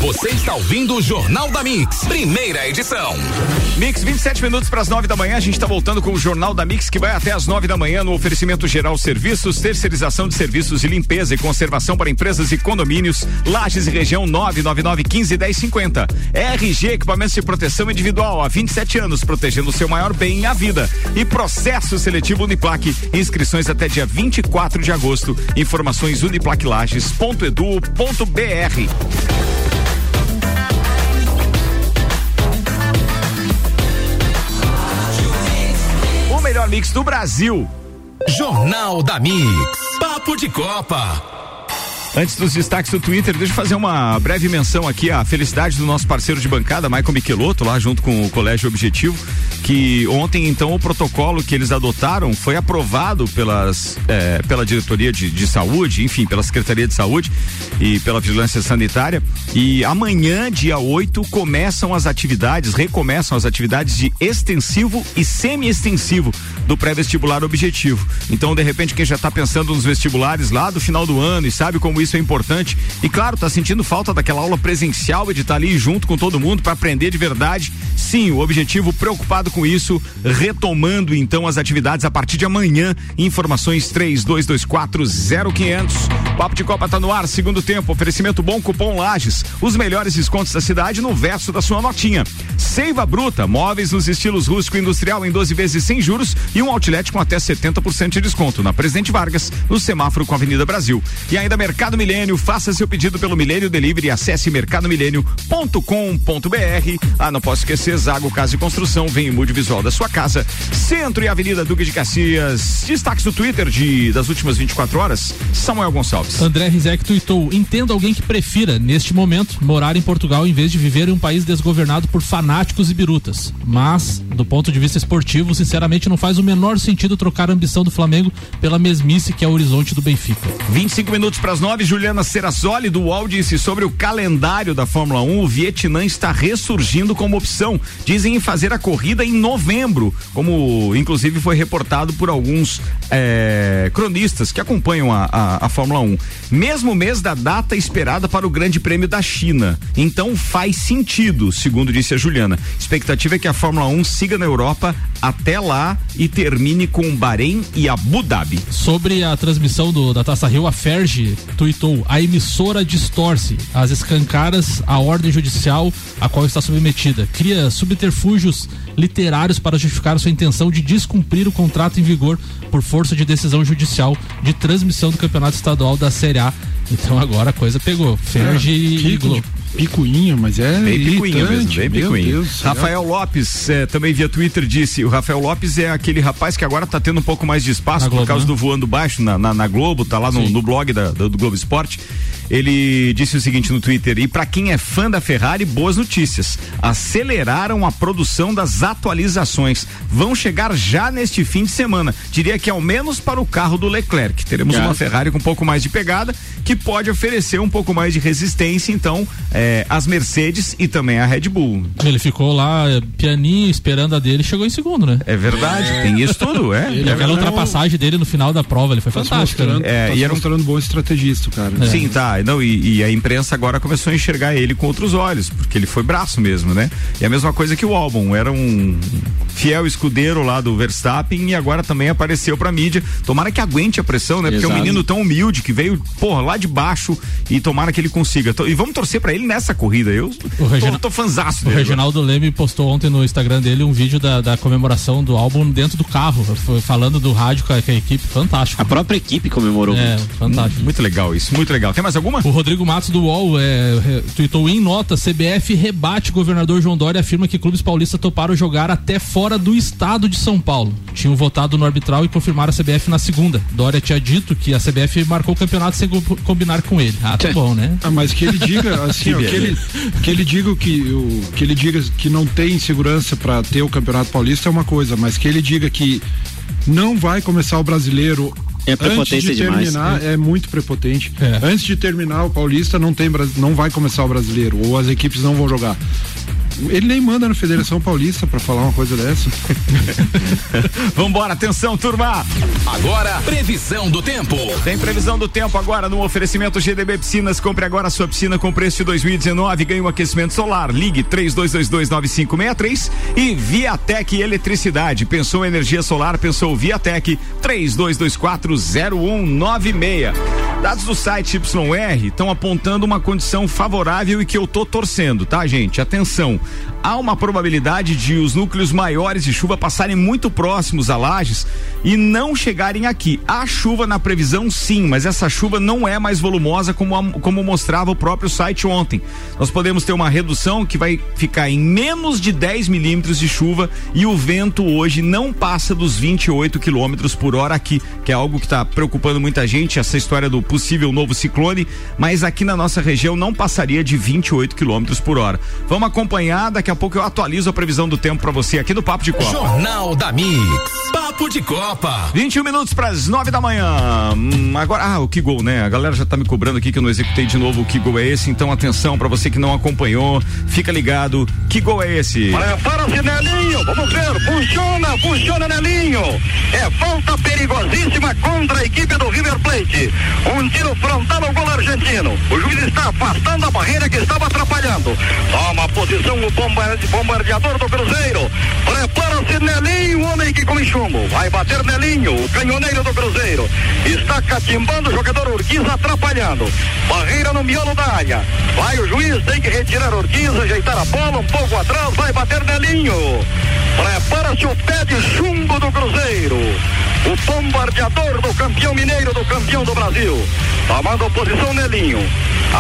Você está ouvindo o Jornal da Mix, primeira edição. Mix, 27 minutos para as 9 da manhã. A gente está voltando com o Jornal da Mix, que vai até as 9 da manhã no oferecimento geral serviços, terceirização de serviços de limpeza e conservação para empresas e condomínios, Lages e região 999 15 1050. RG Equipamentos de Proteção Individual há 27 anos, protegendo o seu maior bem, a vida. E processo seletivo Uniplaque. Inscrições até dia 24 de agosto. Informações uniplaquilages.edu.br. melhor mix do Brasil. Jornal da Mix. Papo de Copa. Antes dos destaques do Twitter, deixa eu fazer uma breve menção aqui à felicidade do nosso parceiro de bancada, Michael Michelotto, lá junto com o Colégio Objetivo, que ontem, então, o protocolo que eles adotaram foi aprovado pelas, eh, pela diretoria de, de, saúde, enfim, pela Secretaria de Saúde e pela Vigilância Sanitária. E amanhã, dia 8, começam as atividades, recomeçam as atividades de extensivo e semi-extensivo do pré-vestibular Objetivo. Então, de repente, quem já está pensando nos vestibulares lá do final do ano e sabe como isso é importante. E claro, tá sentindo falta daquela aula presencial e de estar tá ali junto com todo mundo para aprender de verdade. Sim, o objetivo preocupado com isso, retomando então as atividades a partir de amanhã. Informações 32240500. Papo de Copa tá no ar, segundo tempo, oferecimento bom cupom Lages. Os melhores descontos da cidade no verso da sua notinha. Seiva Bruta, móveis nos estilos rústico e industrial em 12 vezes sem juros e e um outlet com até 70% de desconto na Presidente Vargas, no semáforo com a Avenida Brasil. E ainda Mercado Milênio, faça seu pedido pelo Milênio Delivery e acesse mercadomilênio.com.br. Ah, não posso esquecer, Zago Casa e Construção, vem o mude visual da sua casa. Centro e Avenida Duque de Caxias. Destaques do Twitter de das últimas 24 horas, Samuel Gonçalves. André Rizek tweetou: Entendo alguém que prefira, neste momento, morar em Portugal em vez de viver em um país desgovernado por fanáticos e birutas. Mas, do ponto de vista esportivo, sinceramente não faz o menor sentido trocar a ambição do Flamengo pela mesmice que é o horizonte do Benfica. 25 minutos para as 9, Juliana Serasoli do UOL disse sobre o calendário da Fórmula 1. O Vietnã está ressurgindo como opção. Dizem em fazer a corrida em novembro, como inclusive foi reportado por alguns é, cronistas que acompanham a, a, a Fórmula 1. Mesmo mês da data esperada para o Grande Prêmio da China. Então faz sentido, segundo disse a Juliana. Expectativa é que a Fórmula 1 siga na Europa até lá e termine com Bahrein e Abu Dhabi. Sobre a transmissão do, da Taça Rio, a Ferge tuitou: a emissora distorce as escancaras a ordem judicial a qual está submetida. Cria subterfúgios literários para justificar sua intenção de descumprir o contrato em vigor por força de decisão judicial de transmissão do campeonato estadual da Série A. Então agora a coisa pegou. Ferge é, e Globo. Picuinha, mas é. Bem picuinha mesmo, bem picuinha. Rafael Lopes, eh, também via Twitter, disse: o Rafael Lopes é aquele rapaz que agora tá tendo um pouco mais de espaço na por Globo, causa né? do voando baixo na, na, na, Globo, tá lá no, no blog da, do, do Globo Esporte. Ele disse o seguinte no Twitter: e para quem é fã da Ferrari, boas notícias. Aceleraram a produção das atualizações. Vão chegar já neste fim de semana. Diria que ao menos para o carro do Leclerc. Teremos uma Ferrari com um pouco mais de pegada, que pode oferecer um pouco mais de resistência, então, é, as Mercedes e também a Red Bull. Ele ficou lá é, pianinho esperando a dele e chegou em segundo, né? É verdade, é. tem isso tudo, é. Ele, aquela ultrapassagem dele no final da prova, ele foi tá fantástico. Né? é, tá e era mostrando um bom estrategista, cara. É. Sim, tá. Não, e, e, a imprensa agora começou a enxergar ele com outros olhos, porque ele foi braço mesmo, né? E a mesma coisa que o Albon, era um fiel escudeiro lá do Verstappen e agora também apareceu pra mídia. Tomara que aguente a pressão, né? Porque Exato. é um menino tão humilde que veio, porra, lá de baixo e tomara que ele consiga. E vamos torcer para ele nessa corrida. Eu o Regina... tô, tô fanzaço O Reginaldo Leme postou ontem no Instagram dele um vídeo da, da comemoração do álbum dentro do carro, falando do rádio com a, com a, equipe, fantástico. A própria equipe comemorou. É, fantástico. Hum, muito legal isso, muito legal. Tem mais alguma? O Rodrigo Matos do UOL é, tweetou em nota, CBF rebate governador João Dória afirma que clubes paulistas toparam jogar até fora do estado de São Paulo. Tinham votado no arbitral e confirmaram a CBF na segunda. Dória tinha dito que a CBF marcou o campeonato sem combinar com ele. Ah, tá bom, né? Ah, mas que ele diga assim, que, ó, que, ele, que ele diga que o que ele diga que não tem segurança para ter o Campeonato Paulista é uma coisa, mas que ele diga que não vai começar o brasileiro é prepotência Antes de terminar, é. é muito prepotente. É. Antes de terminar o Paulista, não tem não vai começar o brasileiro, ou as equipes não vão jogar. Ele nem manda na Federação Paulista para falar uma coisa dessa. Vambora, atenção, turma! Agora, previsão do tempo. Tem previsão do tempo agora no oferecimento GDB Piscinas. Compre agora a sua piscina com preço de 2019 ganhe um aquecimento solar. Ligue 32229563 e Viatec Eletricidade. Pensou energia solar, pensou Viatec 32240196. Dados do site YR estão apontando uma condição favorável e que eu tô torcendo, tá, gente? Atenção há uma probabilidade de os núcleos maiores de chuva passarem muito próximos a Lages e não chegarem aqui. Há chuva na previsão, sim, mas essa chuva não é mais volumosa como, a, como mostrava o próprio site ontem. Nós podemos ter uma redução que vai ficar em menos de 10 milímetros de chuva e o vento hoje não passa dos 28 quilômetros por hora aqui, que é algo que está preocupando muita gente, essa história do possível novo ciclone, mas aqui na nossa região não passaria de 28 quilômetros por hora. Vamos acompanhar, daqui a pouco eu atualizo a previsão do tempo para você aqui no Papo de Copa. Jornal da Mix. Papo de Copa. 21 minutos para as 9 da manhã. Hum, agora, ah, o que gol, né? A galera já tá me cobrando aqui que eu não executei de novo o que gol é esse, então atenção para você que não acompanhou, fica ligado. Que gol é esse? Prepara-se, Nelinho. Vamos ver. Funciona, funciona, Nelinho. É falta perigosíssima contra a equipe do River Plate. Um tiro frontal ao gol argentino. O juiz está afastando a barreira que estava atrapalhando. Toma posição o bombardeador do Cruzeiro. Prepara-se Nelinho, homem que come chumbo. Vai bater Nelinho, o canhoneiro do Cruzeiro. Está catimbando o jogador Urquiza, atrapalhando. Barreira no miolo da área. Vai o juiz, tem que retirar Urquiza, ajeitar a bola um pouco atrás, vai bater Nelinho. Prepara-se o pé de chumbo do Cruzeiro. O bombardeador do campeão mineiro, do campeão do Brasil. Tomando posição Nelinho.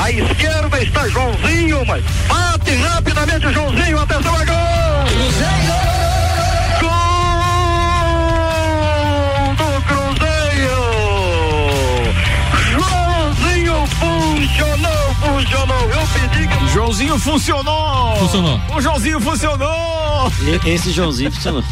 À esquerda está Joãozinho, mas bate rapidamente Joãozinho, atenção Joãozinho funcionou! Funcionou. O Joãozinho funcionou! E- Esse Joãozinho funcionou.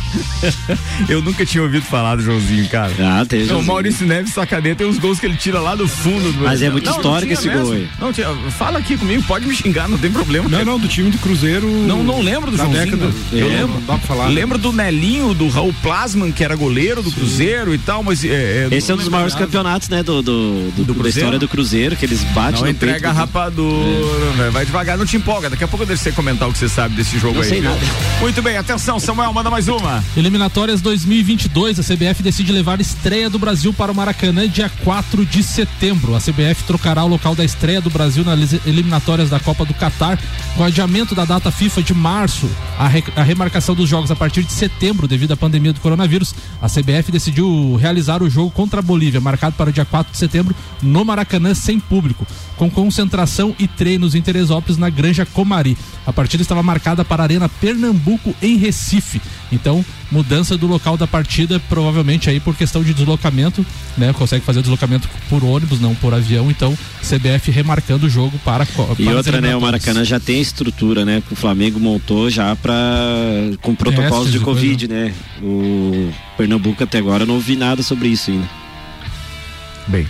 Eu nunca tinha ouvido falar do Joãozinho, cara. Ah, tem Não, o. Maurício Neves sacaneia, tem uns gols que ele tira lá do fundo. Do... Mas é muito Não, histórico não esse gol mesmo. aí. Não, tinha- fala aqui comigo, pode me xingar, não tem problema. Não, não, do time do Cruzeiro. Não, não lembro do da Joãozinho. década. Eu É, lembro. Não dá pra falar. Lembro do Nelinho, do Raul Plasman, que era goleiro do Cruzeiro e tal, mas. É, Esse é um dos maiores campeonatos. campeonatos, né, do, do, do- da Cruzeiro? história do Cruzeiro, que eles batem Não no entrega peito. a rapadura, velho. vai devagar, não te empolga. Daqui a pouco eu deixo você comentar o que você sabe desse jogo Não aí. sei viu? nada. Muito bem, atenção, Samuel, manda mais uma. Eliminatórias 2022, a CBF decide levar a estreia do Brasil para o Maracanã dia 4 de setembro. A CBF trocará o local da estreia do Brasil nas eliminatórias da Copa do Catar, com adiamento da data FIFA de março, a, re- a remarcação dos jogos a partir de setembro devido à pandemia do coronavírus. A CBF decidiu realizar o jogo contra a Bolívia, marcado para o dia 4 de setembro, no Maracanã sem público, com concentração e treinos em Teresópolis na Granja Comari. A partida estava marcada para a Arena Pernambuco em Recife. Então, mudança do local da partida, provavelmente aí por questão de deslocamento, né? Consegue fazer o deslocamento por ônibus, não por avião. Então, CBF remarcando o jogo para, E para as outra, né? O. Maracanã já tem estrutura, né? Que o Flamengo montou já pra. com protocolos Testes de e coisa, Covid, né? O Pernambuco até agora não vi nada sobre isso ainda. Bem,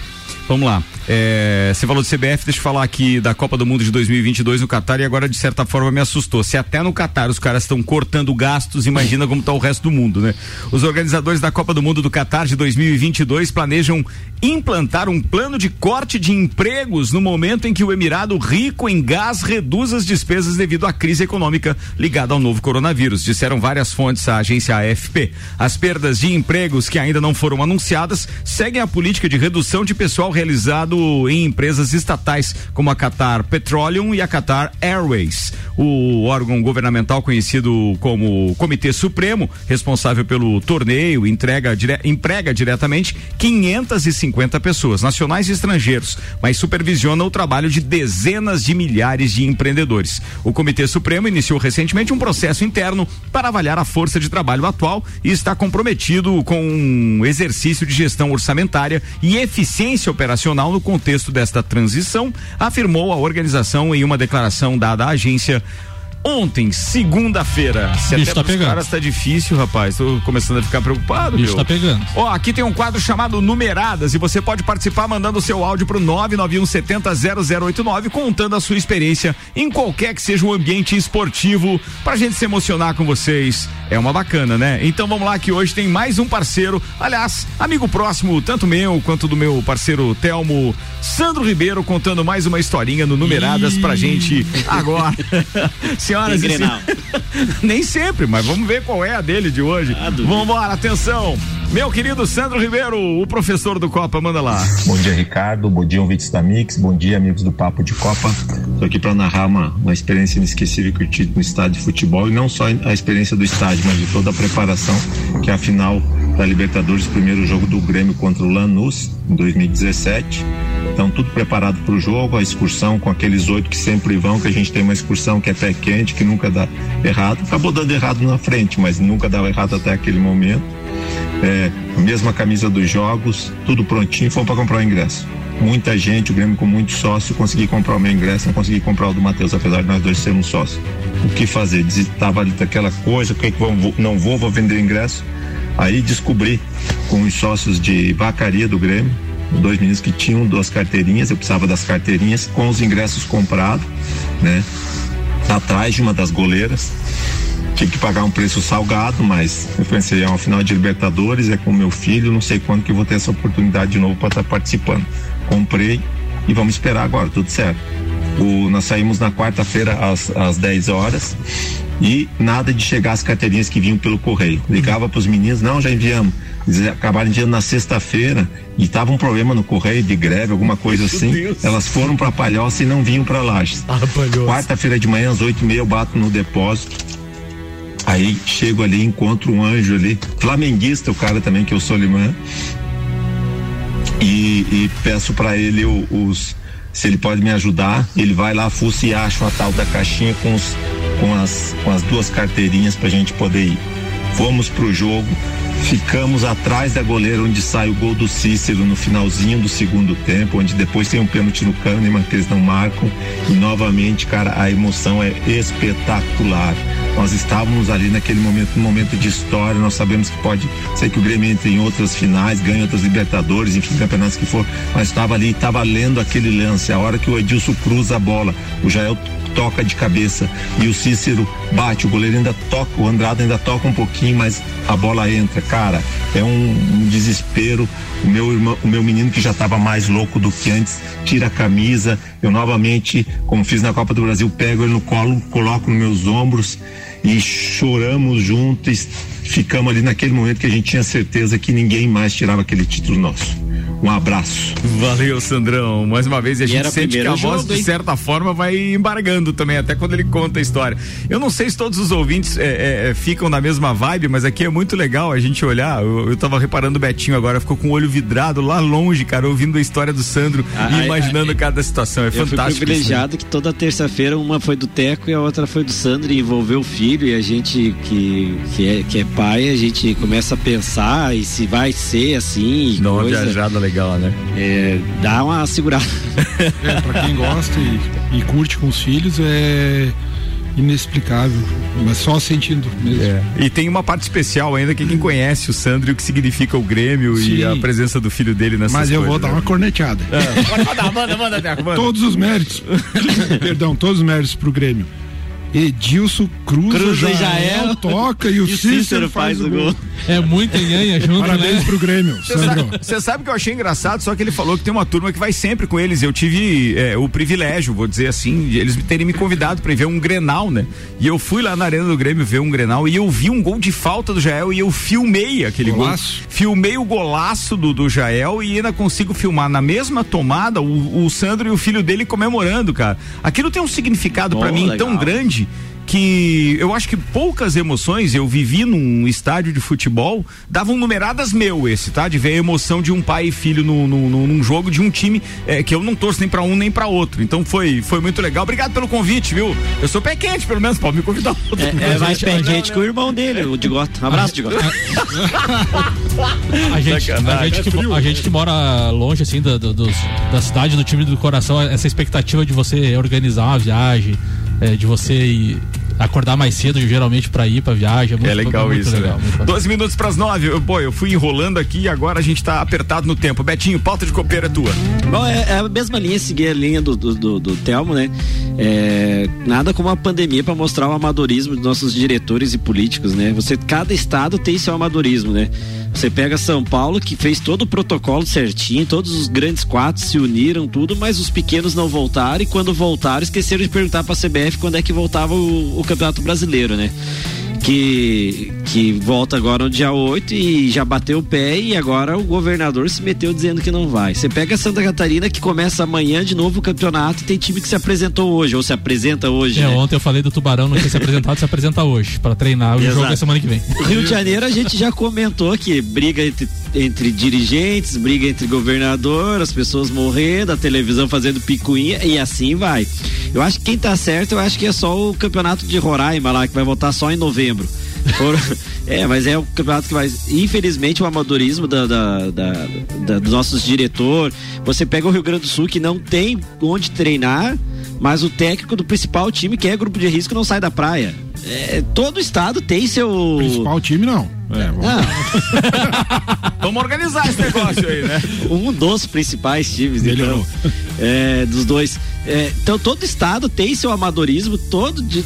vamos lá. É, você falou de CBF, deixa eu falar aqui da Copa do Mundo de 2022 no Catar e agora de certa forma me assustou. Se até no Catar os caras estão cortando gastos, imagina como está o resto do mundo, né? Os organizadores da Copa do Mundo do Catar de 2022 planejam implantar um plano de corte de empregos no momento em que o Emirado rico em gás reduz as despesas devido à crise econômica ligada ao novo coronavírus, disseram várias fontes à agência AFP. As perdas de empregos que ainda não foram anunciadas seguem a política de redução de pessoal realizado em empresas estatais como a Qatar Petroleum e a Qatar Airways. O órgão governamental conhecido como Comitê Supremo, responsável pelo torneio, entrega dire- emprega diretamente 550 pessoas, nacionais e estrangeiros, mas supervisiona o trabalho de dezenas de milhares de empreendedores. O Comitê Supremo iniciou recentemente um processo interno para avaliar a força de trabalho atual e está comprometido com um exercício de gestão orçamentária e eficiência operacional no contexto desta transição, afirmou a organização em uma declaração dada à agência Ontem, segunda-feira. Se Bicho até tá pegando. caras tá difícil, rapaz. Tô começando a ficar preocupado. Bicho meu. tá pegando. Ó, aqui tem um quadro chamado Numeradas e você pode participar mandando o seu áudio pro 991700089 contando a sua experiência em qualquer que seja o ambiente esportivo pra gente se emocionar com vocês. É uma bacana, né? Então vamos lá que hoje tem mais um parceiro, aliás, amigo próximo, tanto meu quanto do meu parceiro Telmo Sandro Ribeiro contando mais uma historinha no Numeradas pra gente agora. Senhoras e senhores. Nem sempre, mas vamos ver qual é a dele de hoje. Vamos embora, atenção. Meu querido Sandro Ribeiro, o professor do Copa, manda lá. Bom dia, Ricardo. Bom dia, ouvintes da Mix. Bom dia, amigos do Papo de Copa. Estou aqui para narrar uma, uma experiência inesquecível que eu tive no estádio de futebol e não só a experiência do estádio, mas de toda a preparação, que é a final da Libertadores, primeiro jogo do Grêmio contra o Lanús, em 2017. Então, tudo preparado para o jogo, a excursão com aqueles oito que sempre vão, que a gente tem uma excursão que é pé quente, que nunca dá errado. Acabou dando errado na frente, mas nunca dava errado até aquele momento. É, a mesma camisa dos jogos, tudo prontinho, fomos para comprar o ingresso. Muita gente, o Grêmio com muito sócio, consegui comprar o meu ingresso, não consegui comprar o do Matheus, apesar de nós dois sermos sócios. O que fazer? Estava ali daquela coisa, o que, que vou- não vou, vou vender ingresso. Aí descobri com os sócios de vacaria do Grêmio, dois meninos que tinham duas carteirinhas, eu precisava das carteirinhas, com os ingressos comprados, né? Atrás de uma das goleiras. Tinha que pagar um preço salgado, mas eu pensei, é uma final de Libertadores, é com meu filho, não sei quando que eu vou ter essa oportunidade de novo para estar participando. Comprei e vamos esperar agora, tudo certo. O, nós saímos na quarta-feira às, às 10 horas e nada de chegar as carteirinhas que vinham pelo correio. Ligava para os meninos, não, já enviamos. Eles acabaram enviando na sexta-feira e tava um problema no correio de greve, alguma coisa assim. Deus. Elas foram para Palhoça e não vinham para Lages. Quarta-feira de manhã às oito e meia eu bato no depósito. Aí chego ali, encontro um anjo ali, flamenguista, o cara também que eu sou alemã, e, e peço para ele o- os se ele pode me ajudar. Ele vai lá, fuça e acha a tal da caixinha com, os, com, as, com as duas carteirinhas pra gente poder ir. Fomos pro jogo, ficamos atrás da goleira onde sai o gol do Cícero no finalzinho do segundo tempo, onde depois tem um pênalti no Kahneman que eles não marcam. E novamente, cara, a emoção é espetacular. Nós estávamos ali naquele momento, um momento de história. Nós sabemos que pode ser que o Grêmio entre em outras finais, ganhe outras Libertadores, enfim, campeonatos que for. Mas estava ali, estava lendo aquele lance. A hora que o Edilson cruza a bola, o Jael toca de cabeça e o Cícero bate, o goleiro ainda toca, o Andrade ainda toca um pouquinho, mas a bola entra, cara, é um, um desespero. O meu irmão, o meu menino que já estava mais louco do que antes, tira a camisa, eu novamente, como fiz na Copa do Brasil, pego ele no colo, coloco nos meus ombros e choramos juntos, ficamos ali naquele momento que a gente tinha certeza que ninguém mais tirava aquele título nosso. Um abraço. Valeu, Sandrão. Mais uma vez, a E gente sente que a voz, jogo, de certa forma, vai embargando também, até quando ele conta a história. Eu não sei se todos os ouvintes é, é, ficam na mesma vibe, mas aqui é muito legal a gente olhar. Eu, eu tava reparando o Betinho agora, ficou com o olho vidrado lá longe, cara, ouvindo a história do Sandro Ah, e ah, imaginando ah, cada situação. É eu fui fantástico. isso, né? privilegiado que toda terça-feira uma foi do Teco e a outra foi do Sandro e envolveu o filho e a gente que, que, é, que é pai, a gente começa a pensar e se vai ser assim. e uma coisa. viajada legal, né? É, dá uma segurada. É, pra quem gosta e, e curte com os filhos, é inexplicável. Mas só sentindo mesmo. É. E tem uma parte especial ainda que quem conhece o Sandro e o que significa o Grêmio e Sim. a presença do filho dele nessas Mas eu vou coisas, dar né? uma corneteada. É. Manda, manda, Teco, manda. Todos os méritos. Perdão, todos os méritos pro Grêmio. Edilson cruza, Cruza e Jael, Jael. toca e o, Cícero, faz, o gol. É muita nhanha junto, Parabéns né? pro Grêmio, Você sabe, sabe que eu achei engraçado, só que ele falou que tem uma turma que vai sempre com eles. Eu tive é, o privilégio, vou dizer assim, de eles terem me convidado para ver um Grenal, né? E eu fui lá na Arena do Grêmio ver um Grenal e eu vi um gol de falta do Jael e eu filmei aquele Golaço. gol. Filmei o golaço do, do Jael e ainda consigo filmar na mesma tomada o, o Sandro e o filho dele comemorando, cara. Aquilo tem um significado para mim legal. tão grande que eu acho que poucas emoções eu vivi num estádio de futebol davam numeradas meu esse, tá? De ver a emoção de um pai e filho no, no- no- num jogo de um time é, que eu não torço nem pra um nem pra outro. Então foi, foi muito legal. Obrigado pelo convite, viu? Eu sou pé quente, pelo menos, pode me convidar. outro. É, é mais pé quente que o irmão dele, o Digota. Um abraço, Digota. A gente, a, gente que, mo- a gente que mora longe, assim, da cidade, do time do coração, essa expectativa de você organizar uma viagem, é, de você ir acordar mais cedo, geralmente, pra ir pra viagem. É, muito, É legal muito isso, legal, né? muito bacana. 12 minutos pras nove. Eu, Pô, eu fui enrolando aqui e agora a gente tá apertado no tempo. Betinho, pauta de copeira é tua. Bom, é, é a mesma linha, seguir a linha do, do, do, do Telmo, né? É, nada como a pandemia para mostrar o amadorismo dos nossos diretores e políticos, né? Você, cada estado tem seu amadorismo, né? Você pega São Paulo, que fez todo o protocolo certinho, todos os grandes quatro se uniram, tudo, mas os pequenos não voltaram e quando voltaram, esqueceram de perguntar pra CBF quando é que voltava o, o Campeonato Brasileiro, né? Que, que volta agora no dia 8 e já bateu o pé e agora o governador se meteu dizendo que não vai. Você pega Santa Catarina que começa amanhã de novo o campeonato e tem time que se apresentou hoje, ou se apresenta hoje. É, né? ontem eu falei do Tubarão, não tinha se apresentado, se apresenta hoje, pra treinar. O Exato. jogo é semana que vem. Rio de Janeiro a gente já comentou que briga entre, entre dirigentes, briga entre governador, as pessoas morrendo, a televisão fazendo picuinha e assim vai. Eu acho que quem tá certo, eu acho que é só o campeonato de Roraima lá, que vai voltar só em novembro. É, mas é o campeonato que vai. Infelizmente, o amadorismo da, da- da- da- dos nossos diretor. Você pega o Rio Grande do Sul que não tem onde treinar, mas o técnico do principal time, que é grupo de risco, não sai da praia. É, todo estado tem seu. Principal time, não. É, vamos- Não, Vamos organizar esse negócio aí, né? um dos principais times, então, é, dos dois. É, então todo estado tem seu amadorismo, todo de.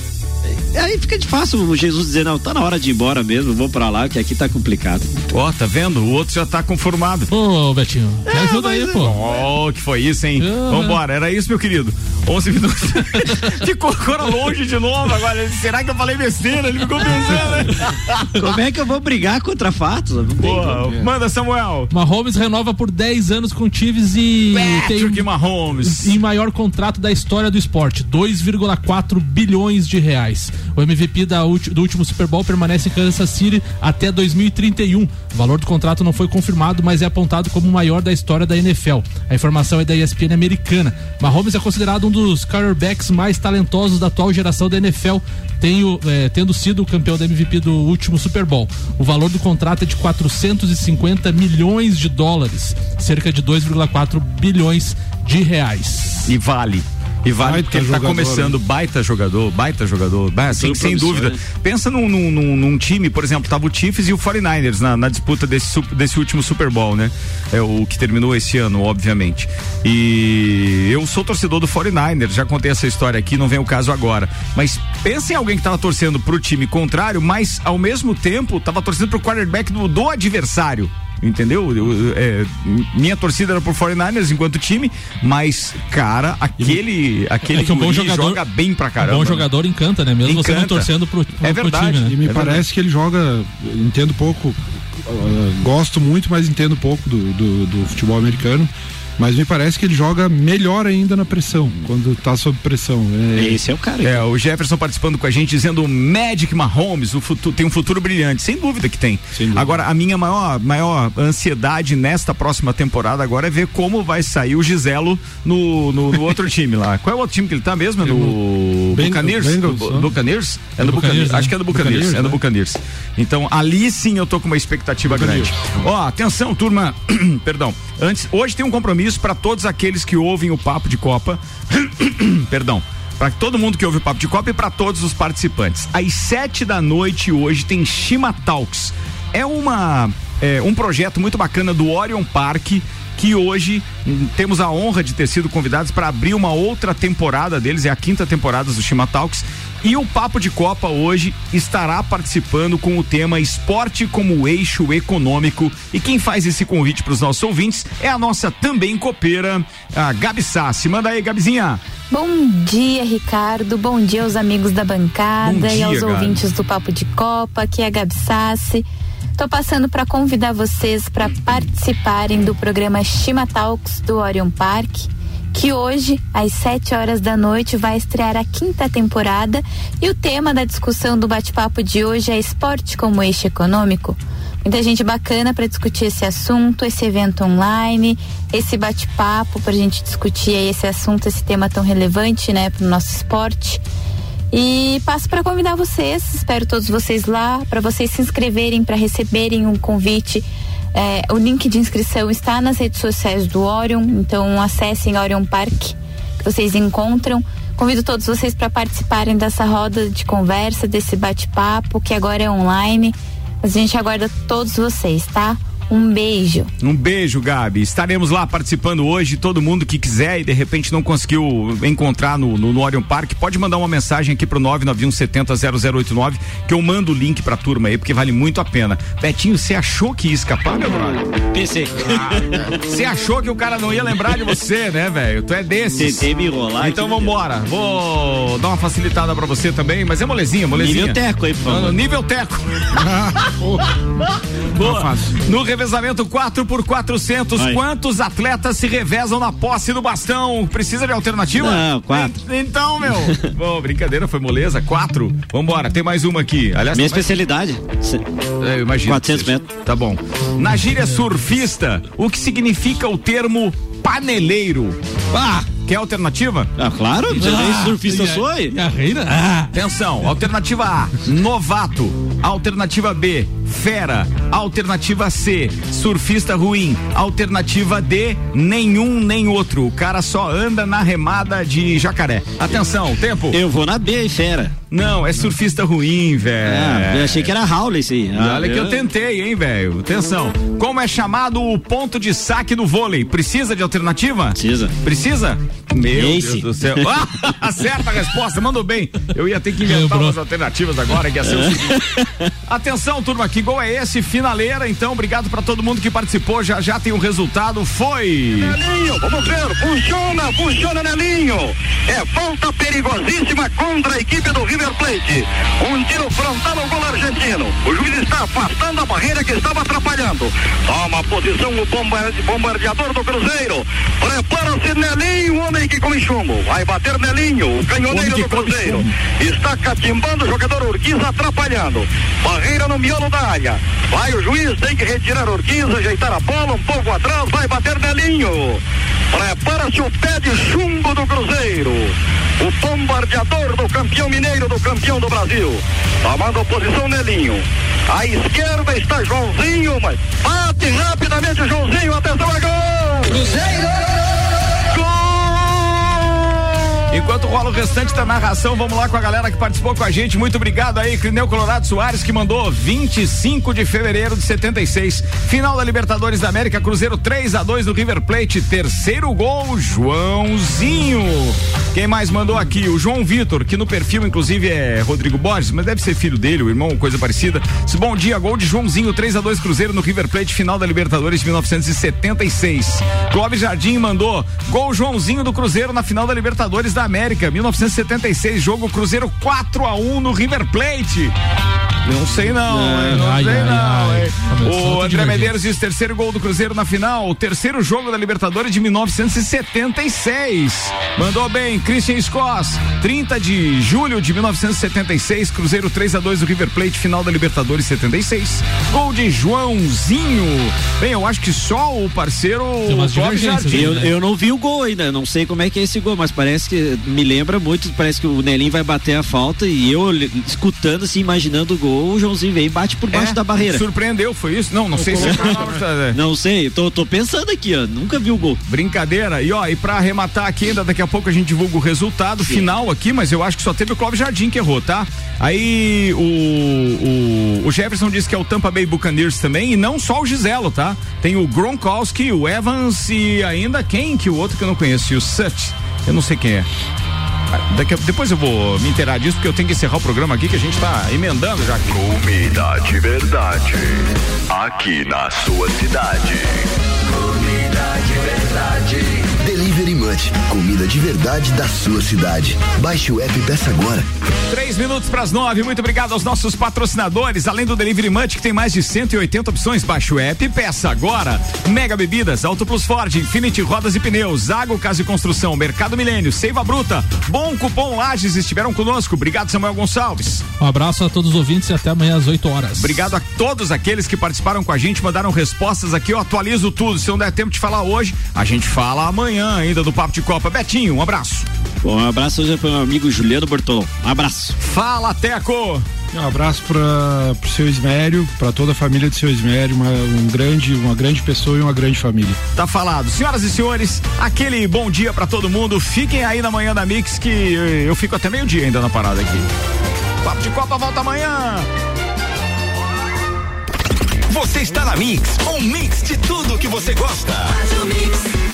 Aí fica de fácil o Jesus dizer, não, tá na hora de ir embora mesmo, vou pra lá, que aqui tá complicado. Ó, tá vendo? O outro já tá conformado. Ô, Betinho, me ajuda aí, pô. Oh, que foi isso, hein? Ah. Vambora, era isso, meu querido. 11 minutos. ficou agora longe de novo agora. Será que eu falei besteira? Ele ficou pensando. Como é que eu vou brigar contra fatos? Não tem Boa, como. manda Samuel. Mahomes renova por 10 anos com o Chiefs e Patrick tem Mahomes. em maior contrato da história do esporte, 2,4 bilhões de reais. O MVP da do último Super Bowl permanece em Kansas City até 2031. O valor do contrato não foi confirmado, mas é apontado como o maior da história da NFL. A informação é da ESPN americana. Mahomes é considerado um dos quarterbacks mais talentosos da atual geração da NFL, tenho, eh, tendo sido o campeão da MVP do último Super Bowl. O valor do contrato é de 450 milhões de dólares, cerca de 2,4 bilhões de reais. E vale. E vale Baita porque ele tá jogador, começando, baita jogador, baita jogador. Tudo sem promissor, dúvida. Pensa num, num, num- num time, por exemplo, tava o Chiefs e o 49ers na, na disputa desse, desse último Super Bowl, né? É o que terminou esse ano, obviamente. E eu sou torcedor do 49ers, já contei essa história aqui, não vem o caso agora. Mas pensa em alguém que tava torcendo pro time contrário, mas ao mesmo tempo tava torcendo pro quarterback do, do adversário. Entendeu? Eu- é, minha torcida era pro 49ers enquanto time, mas, cara, aquele, aquele É que um bom jogador- joga bem pra caramba. Um bom né? jogador encanta, né? Mesmo você não Encanta. torcendo pro, pro, É pro verdade. time, né? E me É parece verdade. que ele joga, entendo pouco, ah, gosto muito, mas entendo pouco do, do, do futebol americano. Mas me parece que ele joga melhor ainda na pressão, quando tá sob pressão. É, Esse é o cara. É, o Jefferson participando com a gente dizendo Magic Mahomes, o futuro, tem um futuro brilhante. Sem dúvida que tem. Dúvida. Agora, a minha maior, maior ansiedade nesta próxima temporada agora é ver como vai sair o Giselo no, no, no outro time lá. Qual é o outro time que ele tá mesmo? É no Buccaneers? Né? Buccaneers? É Do do Buccaneers. Né? Acho que é do Buccaneers. É do né? Buccaneers. Então, ali sim eu tô com uma expectativa grande. Ó, atenção, turma. Perdão. Antes, hoje tem um compromisso para todos aqueles que ouvem o Papo de Copa. Perdão. Para todo mundo que ouve o Papo de Copa e para todos os participantes. Às sete da noite hoje tem Shima Talks. É uma é, um projeto muito bacana do Orion Park que hoje hum, temos a honra de ter sido convidados para abrir uma outra temporada deles, é a quinta temporada do Shima Talks. E o Papo de Copa hoje estará participando com o tema Esporte como Eixo Econômico. E quem faz esse convite para os nossos ouvintes é a nossa também copeira, a Gabi Sassi. Manda aí, Gabizinha. Bom dia, Ricardo. Bom dia aos amigos da bancada Bom e dia, aos Gabi. ouvintes do Papo de Copa. Aqui é a Gabi Sassi. Tô passando para convidar vocês para participarem do programa Shima Talks do Orion Park, que hoje, às 7 horas da noite, vai estrear a quinta temporada. E o tema da discussão do bate-papo de hoje é esporte como eixo econômico. Muita gente bacana para discutir esse assunto, esse evento online, esse bate-papo para a gente discutir esse assunto, esse tema tão relevante, né, para o nosso esporte. E passo para convidar vocês, espero todos vocês lá, para vocês se inscreverem, para receberem um convite. É, o link de inscrição está nas redes sociais do Orion, então acessem Orion Park, que vocês encontram. Convido todos vocês para participarem dessa roda de conversa, desse bate-papo, que agora é online. Mas a gente aguarda todos vocês, tá? Um beijo. Um beijo, Gabi. Estaremos lá participando hoje. Todo mundo que quiser e de repente não conseguiu encontrar no, no, no Orion Park, pode mandar uma mensagem aqui pro 991700089 que eu mando o link pra turma aí, porque vale muito a pena. Betinho, você achou que ia escapar, meu brother? Pensei. Você achou que o cara não ia lembrar de você, né, velho? Tu é desses. Tentei me enrolar. Então vambora. Vou dar uma facilitada pra você também, mas é molezinha, molezinha. Nível teco aí, por favor. Ah, Nível teco. Boa. No revezamento 4 por 400, Vai. quantos atletas se revezam na posse do bastão? Precisa de alternativa? Não, quatro. En- Então, meu. Bom, brincadeira, foi moleza. Quatro. Vambora, tem mais uma aqui. Aliás, Minha especialidade. É, eu imagino. 400 que seja. metros. Tá bom. Na gíria surfista, o que significa o termo paneleiro? Ah, quer alternativa? Ah, claro, ah, surfista sou aí. Carreira? Ah. Atenção, alternativa A, novato. Alternativa B, fera. Alternativa C, surfista ruim. Alternativa D, nenhum nem outro. O cara só anda na remada de jacaré. Atenção, tempo. Eu vou na B, fera. Não, é surfista ruim, velho. Ah, eu achei que era Howley isso aí. Ah, Olha que eu eu- tentei, hein, velho. Atenção. Como é chamado o ponto de saque do vôlei? Precisa de alternativa? Precisa. Precisa? Meu Ace. Deus do céu. Ah, acerta a resposta, mandou bem. Eu ia ter que inventar Lembrou. umas alternativas agora, que ia ser o seguinte. Atenção, turma, que gol é esse? Finaleira, então, obrigado para todo mundo que participou. Já já tem o um resultado. Foi! Nelinho, vamos ver. Funciona, funciona, Nelinho. É falta perigosíssima contra a equipe do River Plate. Um tiro frontal ao gol argentino. O juiz está afastando a barreira que estava atrapalhando. Toma posição o bombardeador do Cruzeiro. Prepara-se, Nelinho, homem que come chumbo. Vai bater Nelinho, o canhoneiro do Cruzeiro. Está catimbando o jogador Urquiza, atrapalhando. Barreira no miolo da área. Vai o juiz, tem que retirar Urquiza, ajeitar a bola um pouco atrás, vai bater Nelinho. Prepara-se o pé de chumbo do Cruzeiro. O bombardeador do campeão mineiro, do campeão do Brasil. Tomando posição Nelinho. À esquerda está Joãozinho, mas bate rapidamente o Joãozinho. Atenção, é gol! Cruzeiro! Enquanto rola o restante da narração, vamos lá com a galera que participou com a gente. Muito obrigado aí, Crineu Colorado Soares, que mandou 25 de fevereiro de 76. Final da Libertadores da América, Cruzeiro 3 a 2 do River Plate. Terceiro gol, Joãozinho. Quem mais mandou aqui? O João Vitor, que no perfil, inclusive, é Rodrigo Borges, mas deve ser filho dele, o irmão, coisa parecida. Bom dia, gol de Joãozinho, 3 a 2 Cruzeiro no River Plate, final da Libertadores de 1976. Clóvis Jardim mandou gol Joãozinho do Cruzeiro na final da Libertadores da América, 1976, jogo Cruzeiro 4 a 1 no River Plate. Não sei não, é, não ai, sei ai, não. Ai, o André Medeiros diz terceiro gol do Cruzeiro na final, o terceiro jogo da Libertadores de 1976. Mandou bem, Christian Scott, 30 de julho de 1976, Cruzeiro 3 a 2 do River Plate, final da Libertadores 76. Gol de Joãozinho. Bem, eu acho que só o parceiro Jardim, eu, né? eu não vi o gol ainda, não sei como é que é esse gol, mas parece que me lembra muito, parece que o Nelinho vai bater a falta e eu escutando assim, imaginando o gol gol, o Joãozinho veio e bate por baixo é, da barreira. Surpreendeu, foi isso? Não, não sei se é Não sei, tô, tô pensando aqui, ó. Nunca vi o gol. Brincadeira. E ó, e pra arrematar aqui ainda, daqui a pouco a gente divulga o resultado Sim. final aqui, mas eu acho que só teve o Clóvis Jardim que errou, tá? Aí o, o, o, Jefferson disse que é o Tampa Bay Buccaneers também, e não só o Giselo, tá? Tem o Gronkowski, o Evans e ainda quem que o outro que eu não conheço, o Sut. Eu não sei quem é. Daqui a, depois eu vou me inteirar disso, porque eu tenho que encerrar o programa aqui, que a gente tá emendando já. Comida de verdade. Aqui na sua cidade. Comida de verdade. Delivery Comida de verdade da sua cidade. Baixe o app e peça agora. Três minutos para as nove. Muito obrigado aos nossos patrocinadores. Além do Delivery Munch, que tem mais de 180 opções, baixe o app e peça agora. Mega Bebidas, Auto Plus Ford, Infinity Rodas e Pneus, Zago Casa e Construção, Mercado Milênio, Seiva Bruta, Bom Cupom Lages estiveram conosco. Obrigado, Samuel Gonçalves. Um abraço a todos os ouvintes e até amanhã às 8 horas. Obrigado a todos aqueles que participaram com a gente, mandaram respostas aqui. Eu atualizo tudo. Se não der tempo de falar hoje, a gente fala amanhã ainda do Papo de Copa. Betinho, um abraço. Bom, um abraço hoje para o meu amigo Juliano Bortolão. Um abraço. Fala, Teco. Um abraço para o seu Ismério, para toda a família do seu Ismério, uma, um grande, uma grande pessoa e uma grande família. Tá falado. Senhoras e senhores, aquele bom dia para todo mundo. Fiquem aí na manhã da Mix que eu fico até meio-dia ainda na parada aqui. Papo de Copa volta amanhã. Você está na Mix, um mix de tudo que você gosta. Faz o mix.